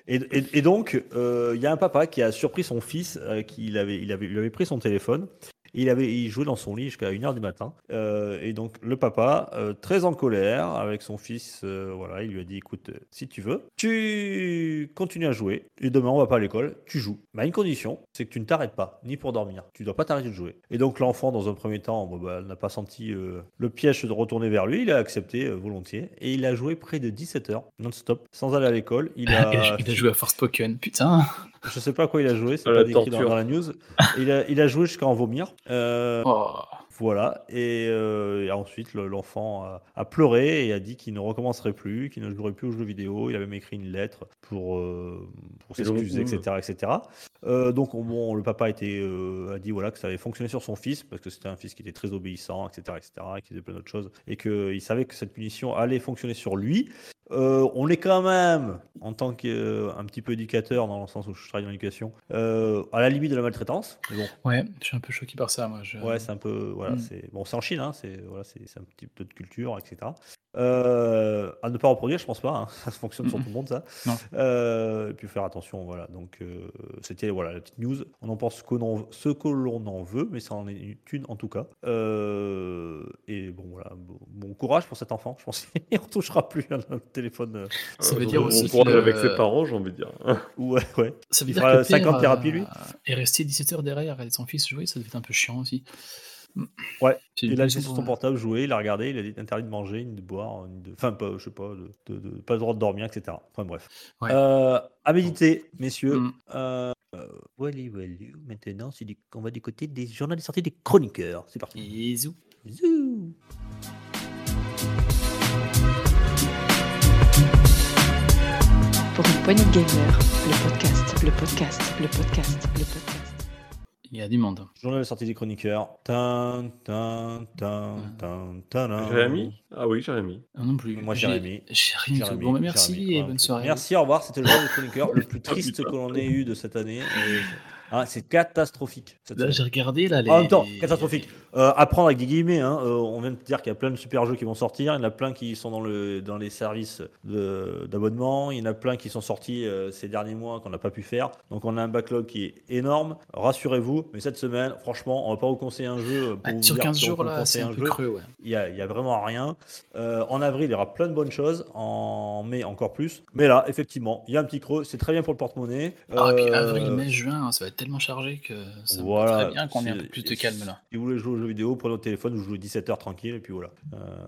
Et, et- et donc, il y a un papa qui a surpris son fils, qui il avait, il avait, il avait pris son téléphone. Il, avait, il jouait dans son lit jusqu'à 1h du matin. Euh, et donc, le papa, euh, très en colère avec son fils, euh, voilà, il lui a dit écoute, si tu veux, tu continues à jouer. Et demain, on va pas à l'école, tu joues. Mais à une condition, c'est que tu ne t'arrêtes pas, ni pour dormir. Tu dois pas t'arrêter de jouer. Et donc, l'enfant, dans un premier temps, bon, bah, n'a pas senti le piège de retourner vers lui. Il a accepté volontiers. Et il a joué près de 17 heures, non-stop, sans aller à l'école. Il [LAUGHS] a, Il a, joué à Forspoken. Putain. Je sais pas à quoi il a joué, c'est pas décrit dans, dans la news. Il a, il a joué jusqu'à en vomir. Euh, Oh. Voilà. Et, euh, et ensuite, le- l'enfant a, a pleuré et a dit qu'il ne recommencerait plus, qu'il ne jouerait plus aux jeux vidéo. Il avait même écrit une lettre pour, euh, pour s'excuser, etc., etc. Euh, donc, on- bon, le papa était, euh, a dit voilà que ça avait fonctionné sur son fils parce que c'était un fils qui était très obéissant, etc., etc., et qui faisait plein d'autres choses et qu'il savait que cette punition allait fonctionner sur lui. Euh, on est quand même, en tant qu'un petit peu éducateur, dans le sens où je travaille dans l'éducation, euh, à la limite de la maltraitance. Mais bon, Ouais, je suis un peu choqué par ça, moi. Je... Ouais, c'est un peu. Voilà, Mm. c'est bon, c'est en Chine, hein, c'est voilà, un petit peu de culture, etc. Euh, à ne pas reproduire, je pense pas. hein, [LAUGHS] ça fonctionne sur tout le monde, ça. Non. Euh, et puis faire attention, voilà. Donc euh, c'était voilà la petite news. On en pense ce que l'on ce que l'on en veut, mais ça en est une en tout cas. Euh, et bon voilà, bon, bon courage pour cet enfant. Je pense qu'il [LAUGHS] ne retouchera plus un, un téléphone. euh, Ça veut dire aussi courage que- avec ses parents, j'ai envie de dire. [LAUGHS] ouais, ouais. Ça veut Il dire fera que le 50 père, thérapies, lui est resté 17 heures derrière, regarder son fils jouer, ça devait être un peu chiant aussi. Ouais, Il a laissé sur son portable jouer, il a regardé, il a dit interdit de manger, ni de boire, ni de. Enfin, pas, je sais pas, de, de- de- pas le droit de dormir, etc. Enfin bref. Ouais. Euh, à méditer, messieurs. Mm. Euh, euh. Maintenant, c'est du- on va du côté des journaux des sorties des chroniqueurs. C'est parti. Bisous. Bisous. Pour une poignée de gamers, le podcast, le podcast, le podcast, le podcast. Il y a du monde. Journal des sorties des chroniqueurs. Tin, tin, tin, tin, tin, Jérémy Ah oui, Jérémy. Ah non plus. Moi, J'ai- Jérémy. Jérémy, Bon, bah, merci Jérémy, et bonne soirée. Merci, au revoir. C'était le journal des chroniqueurs le plus [LAUGHS] Ah, triste que l'on ait eu de cette année. Et- Ah, c'est catastrophique. Là, j'ai regardé là les. En même temps, catastrophique. Euh, à prendre avec des guillemets, hein, euh, on vient de dire qu'il y a plein de super jeux qui vont sortir, il y en a plein qui sont dans, le, dans les services d'abonnement, il y en a plein qui sont sortis euh, ces derniers mois qu'on n'a pas pu faire. Donc on a un backlog qui est énorme. Rassurez-vous, mais cette semaine, franchement, on va pas vous conseiller un jeu. Pour Ah, vous sur dire 15 si on jours là, c'est conseiller un peu jeu. creux, ouais. Il y a, il y a vraiment rien. Euh, en avril, il y aura plein de bonnes choses. En mai, encore plus. Mais là, effectivement, il y a un petit creux. C'est très bien pour le porte-monnaie. Ah, et puis avril, mai, juin, ça va être tellement chargé que ça me Voilà, très bien qu'on ait un peu plus de calme là. Si vous voulez jouer aux jeux vidéo, prenez votre téléphone, vous jouez 17h tranquille, et puis voilà. Euh,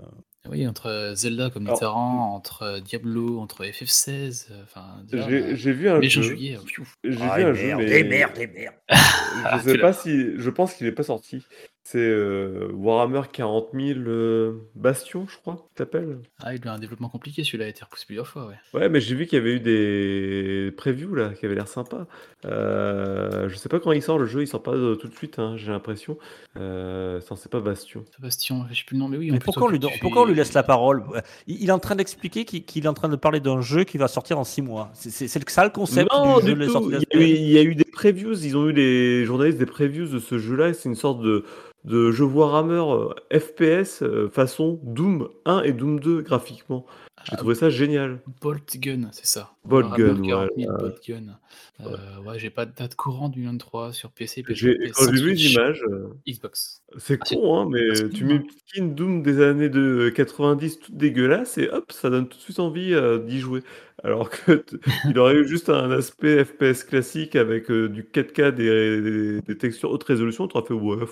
Oui, entre Zelda comme Mitterrand, entre Diablo, entre FF16, euh, enfin, J'ai euh, j'ai vu un jeu. euh. J'ai ah, vu un jeu, mais et merde, et merde. je [LAUGHS] sais pas si. Je pense qu'il est pas sorti. C'est euh, Warhammer 40 000 euh, Bastion, je crois, qu'il s'appelle. Ah, il a un développement compliqué, celui-là a été repoussé plusieurs fois, ouais. Ouais, mais j'ai vu qu'il y avait eu des previews là, qui avaient l'air sympa. Euh, je sais pas quand il sort le jeu, il sort pas euh, tout de suite, hein, j'ai l'impression. Euh, c'est pas Bastion. Bastion, je sais plus le nom, mais oui. Mais pourquoi on, lui, tu don- pourquoi on lui fais- laisse la parole? Il, il est en train d'expliquer qu'il est en train de parler d'un jeu qui va sortir en 6 mois. C'est- ça le concept Non, du tout. Il y, a eu, il y a eu des previews, ils ont eu les journalistes des previews de ce jeu-là, et c'est une sorte de, de jeu Warhammer euh, FPS euh, façon Doom 1 et Doom 2 graphiquement. J'ai Ah, trouvé ça génial. Bolt Gun, c'est ça. Bolt Gun, 40 000 voilà. Bolt Gun. Euh, ouais, j'ai pas de date courante du 23 sur PC, PS, J'ai- PS5, Quand j'ai vu images, euh, Xbox. c'est Ah, con, hein, mais tu mets une petite skin Doom des années de 90 toute dégueulasse et hop, ça donne tout de suite envie euh, d'y jouer. Alors que t- il aurait eu juste un aspect FPS classique avec euh, du 4K, des, des- des textures haute résolution, tu aurais fait ouais.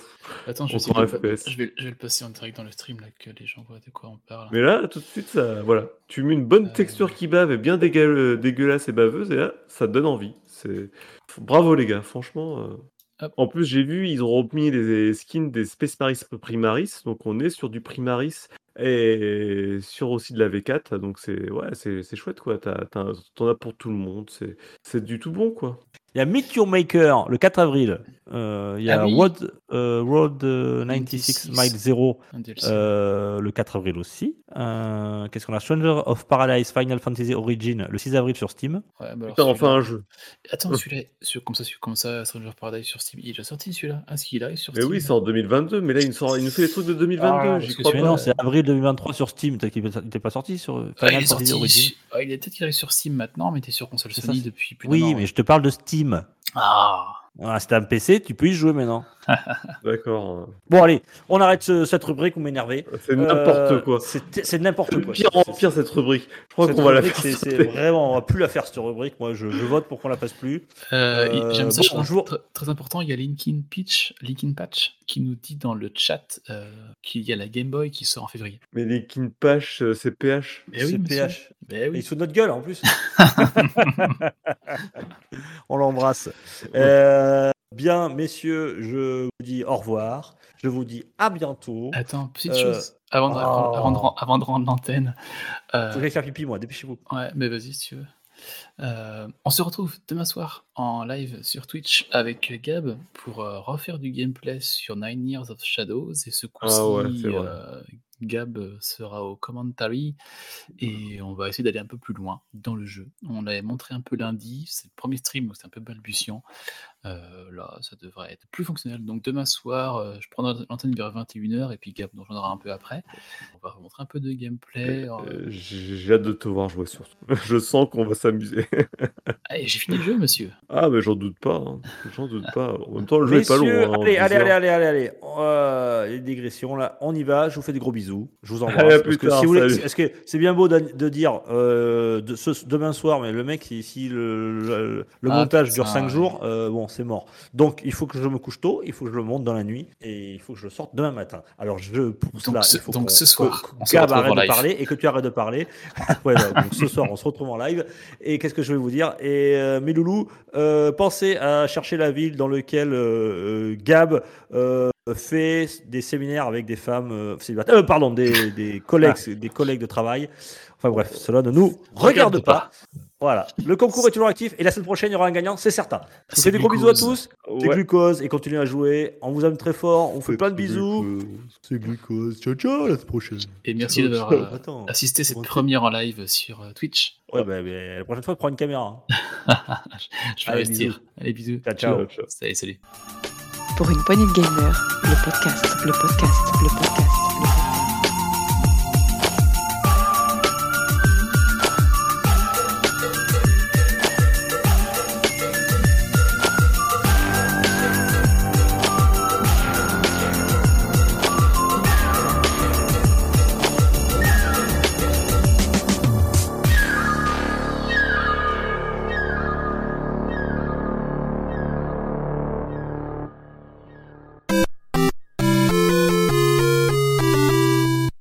Attends, je vais, le- FPS. je, vais, je vais le passer en direct dans le stream, là, que les gens voient de quoi on parle. Mais là, tout de suite, ça, voilà. Tu mets une bonne Euh. texture qui bave et bien dégueu- dégueulasse et baveuse, et là, ça te donne envie. C'est bravo les gars, franchement. euh. En plus, j'ai vu, ils ont remis les skins des Space Maris Primaris, donc on est sur du Primaris et sur aussi de la V4, donc c'est ouais, chouette quoi. T'en as pour tout le monde, c'est du tout bon quoi. Il y a Meet Your Maker le 4 avril. Euh, il y a Ah oui. Road, euh, Road euh, 96 Mile 0 Un DLC. euh, le 4 avril aussi. Euh, Qu'est-ce qu'on a? Stranger of Paradise Final Fantasy Origin le 6 avril sur Steam. Ouais, bah alors Putain, enfin celui-là- un jeu. Attends, celui-là, sur, comme, ça, sur- comme ça, Stranger of Paradise sur Steam, il est déjà sorti celui-là? Ah, si, il arrive sur Mais Steam. oui, c'est en 2022, mais là, il, nous sort, il nous fait les trucs de 2022, Ah, j'y parce que crois Mais celui-là, pas. non, c'est avril 2023 sur Steam. Peut-être qu'il n'était pas sorti sur euh, Ah, Final il est Fantasy sorti. Origin. Ah, il est peut-être qu'il arrive sur Steam maintenant, mais t'es sur console Sony ça, depuis plus d'un Oui, an, mais ouais. je te parle de Steam. Ah Voilà, si t'as un PC, tu peux y jouer maintenant. [LAUGHS] D'accord. Bon, allez, on arrête ce- cette rubrique, vous m'énervez. C'est n'importe Euh, quoi. C'est n'importe quoi. pire en pire cette rubrique. Je crois qu'on va la faire c'est- vraiment, on va plus la faire cette rubrique. Moi, je, je vote pour qu'on la fasse plus. Euh, Euh, J'aime ça, bon, jour- très, très important. Il y a Linkin Pitch, Linkin Patch qui nous dit dans le chat euh, qu'il y a la Game Boy qui sort en février. Mais les Kinpash, euh, c'est PH. Oui, C'est. PH. Et oui. il se fout de notre gueule en plus. [LAUGHS] [LAUGHS] [LAUGHS] on l'embrasse. Euh, bien, messieurs, je vous dis au revoir. Je vous dis à bientôt. Attends, petite Euh, chose. Avant de, oh. avant de, ren- avant de rendre l'antenne. euh, Faut que j'aille faire pipi, moi. Dépêchez-vous. Ouais, mais vas-y si tu veux. Euh, on se retrouve demain soir en live sur Twitch avec Gab pour euh, refaire du gameplay sur Nine Years of Shadows. Et ce coup-ci, Ah ouais, c'est vrai. euh, Gab sera au commentary et on va essayer d'aller un peu plus loin dans le jeu. On l'avait montré un peu lundi, c'est le premier stream, donc c'est un peu balbutiant. Euh, là, ça devrait être plus fonctionnel. Donc demain soir, euh, je prendrai l'antenne vers 21h et puis Gab nous rejoindra un peu après. On va vous montrer un peu de gameplay. Euh, euh, J'ai hâte de te voir jouer surtout. [LAUGHS] Je sens qu'on va s'amuser. [LAUGHS] Allez, j'ai fini le jeu, monsieur. Ah, mais j'en doute pas. hein. J'en doute pas. En même temps, le jeu est pas long. Messieurs, hein, allez, 10 allez, allez, allez, allez, allez. Euh, les digressions là, on y va. Je vous fais des gros bisous. Je vous [LAUGHS] embrasse. Allez, plus tard, si vous voulez- salut. est-ce que c'est bien beau de, de dire euh, de, ce, demain soir, mais le mec, si, si le, le- le Ah, montage dure 5 ouais. jours, euh, bon, c'est mort. Donc, il faut que je me couche tôt, il faut que je le monte dans la nuit, et il faut que je le sorte demain matin. Alors, je Donc cela, ce- il faut donc ce soir, que on se arrête de parler et que tu arrêtes de parler. [LAUGHS] Ouais, donc ce soir, on se retrouve en live. Et qu'est-ce que je vais vous dire? Et euh, mes loulous, euh, pensez à chercher la ville dans laquelle euh, euh, Gab fait des séminaires avec des femmes célibataires. Pardon, des, des collègues, des collègues de travail. Enfin bref, cela ne nous regarde, Regarde pas. Voilà, le concours est toujours actif et la semaine prochaine il y aura un gagnant, c'est certain. C'est des gros bisous à tous. C'est Ouais. glucose et continuez à jouer. On vous aime très fort. On fait plein de bisous. C'est glucose. Ciao ciao la semaine prochaine. Et merci d'avoir euh, assisté cette première en live sur euh, Twitch. Ouais, bah, bah, la prochaine fois, prends une caméra. hein. [LAUGHS] Je vais Allez, investir. bisous. Allez, bisous. Ciao, ciao. Ciao, ciao. Salut, salut. Pour une poignée de gamers, le podcast, le podcast, le podcast.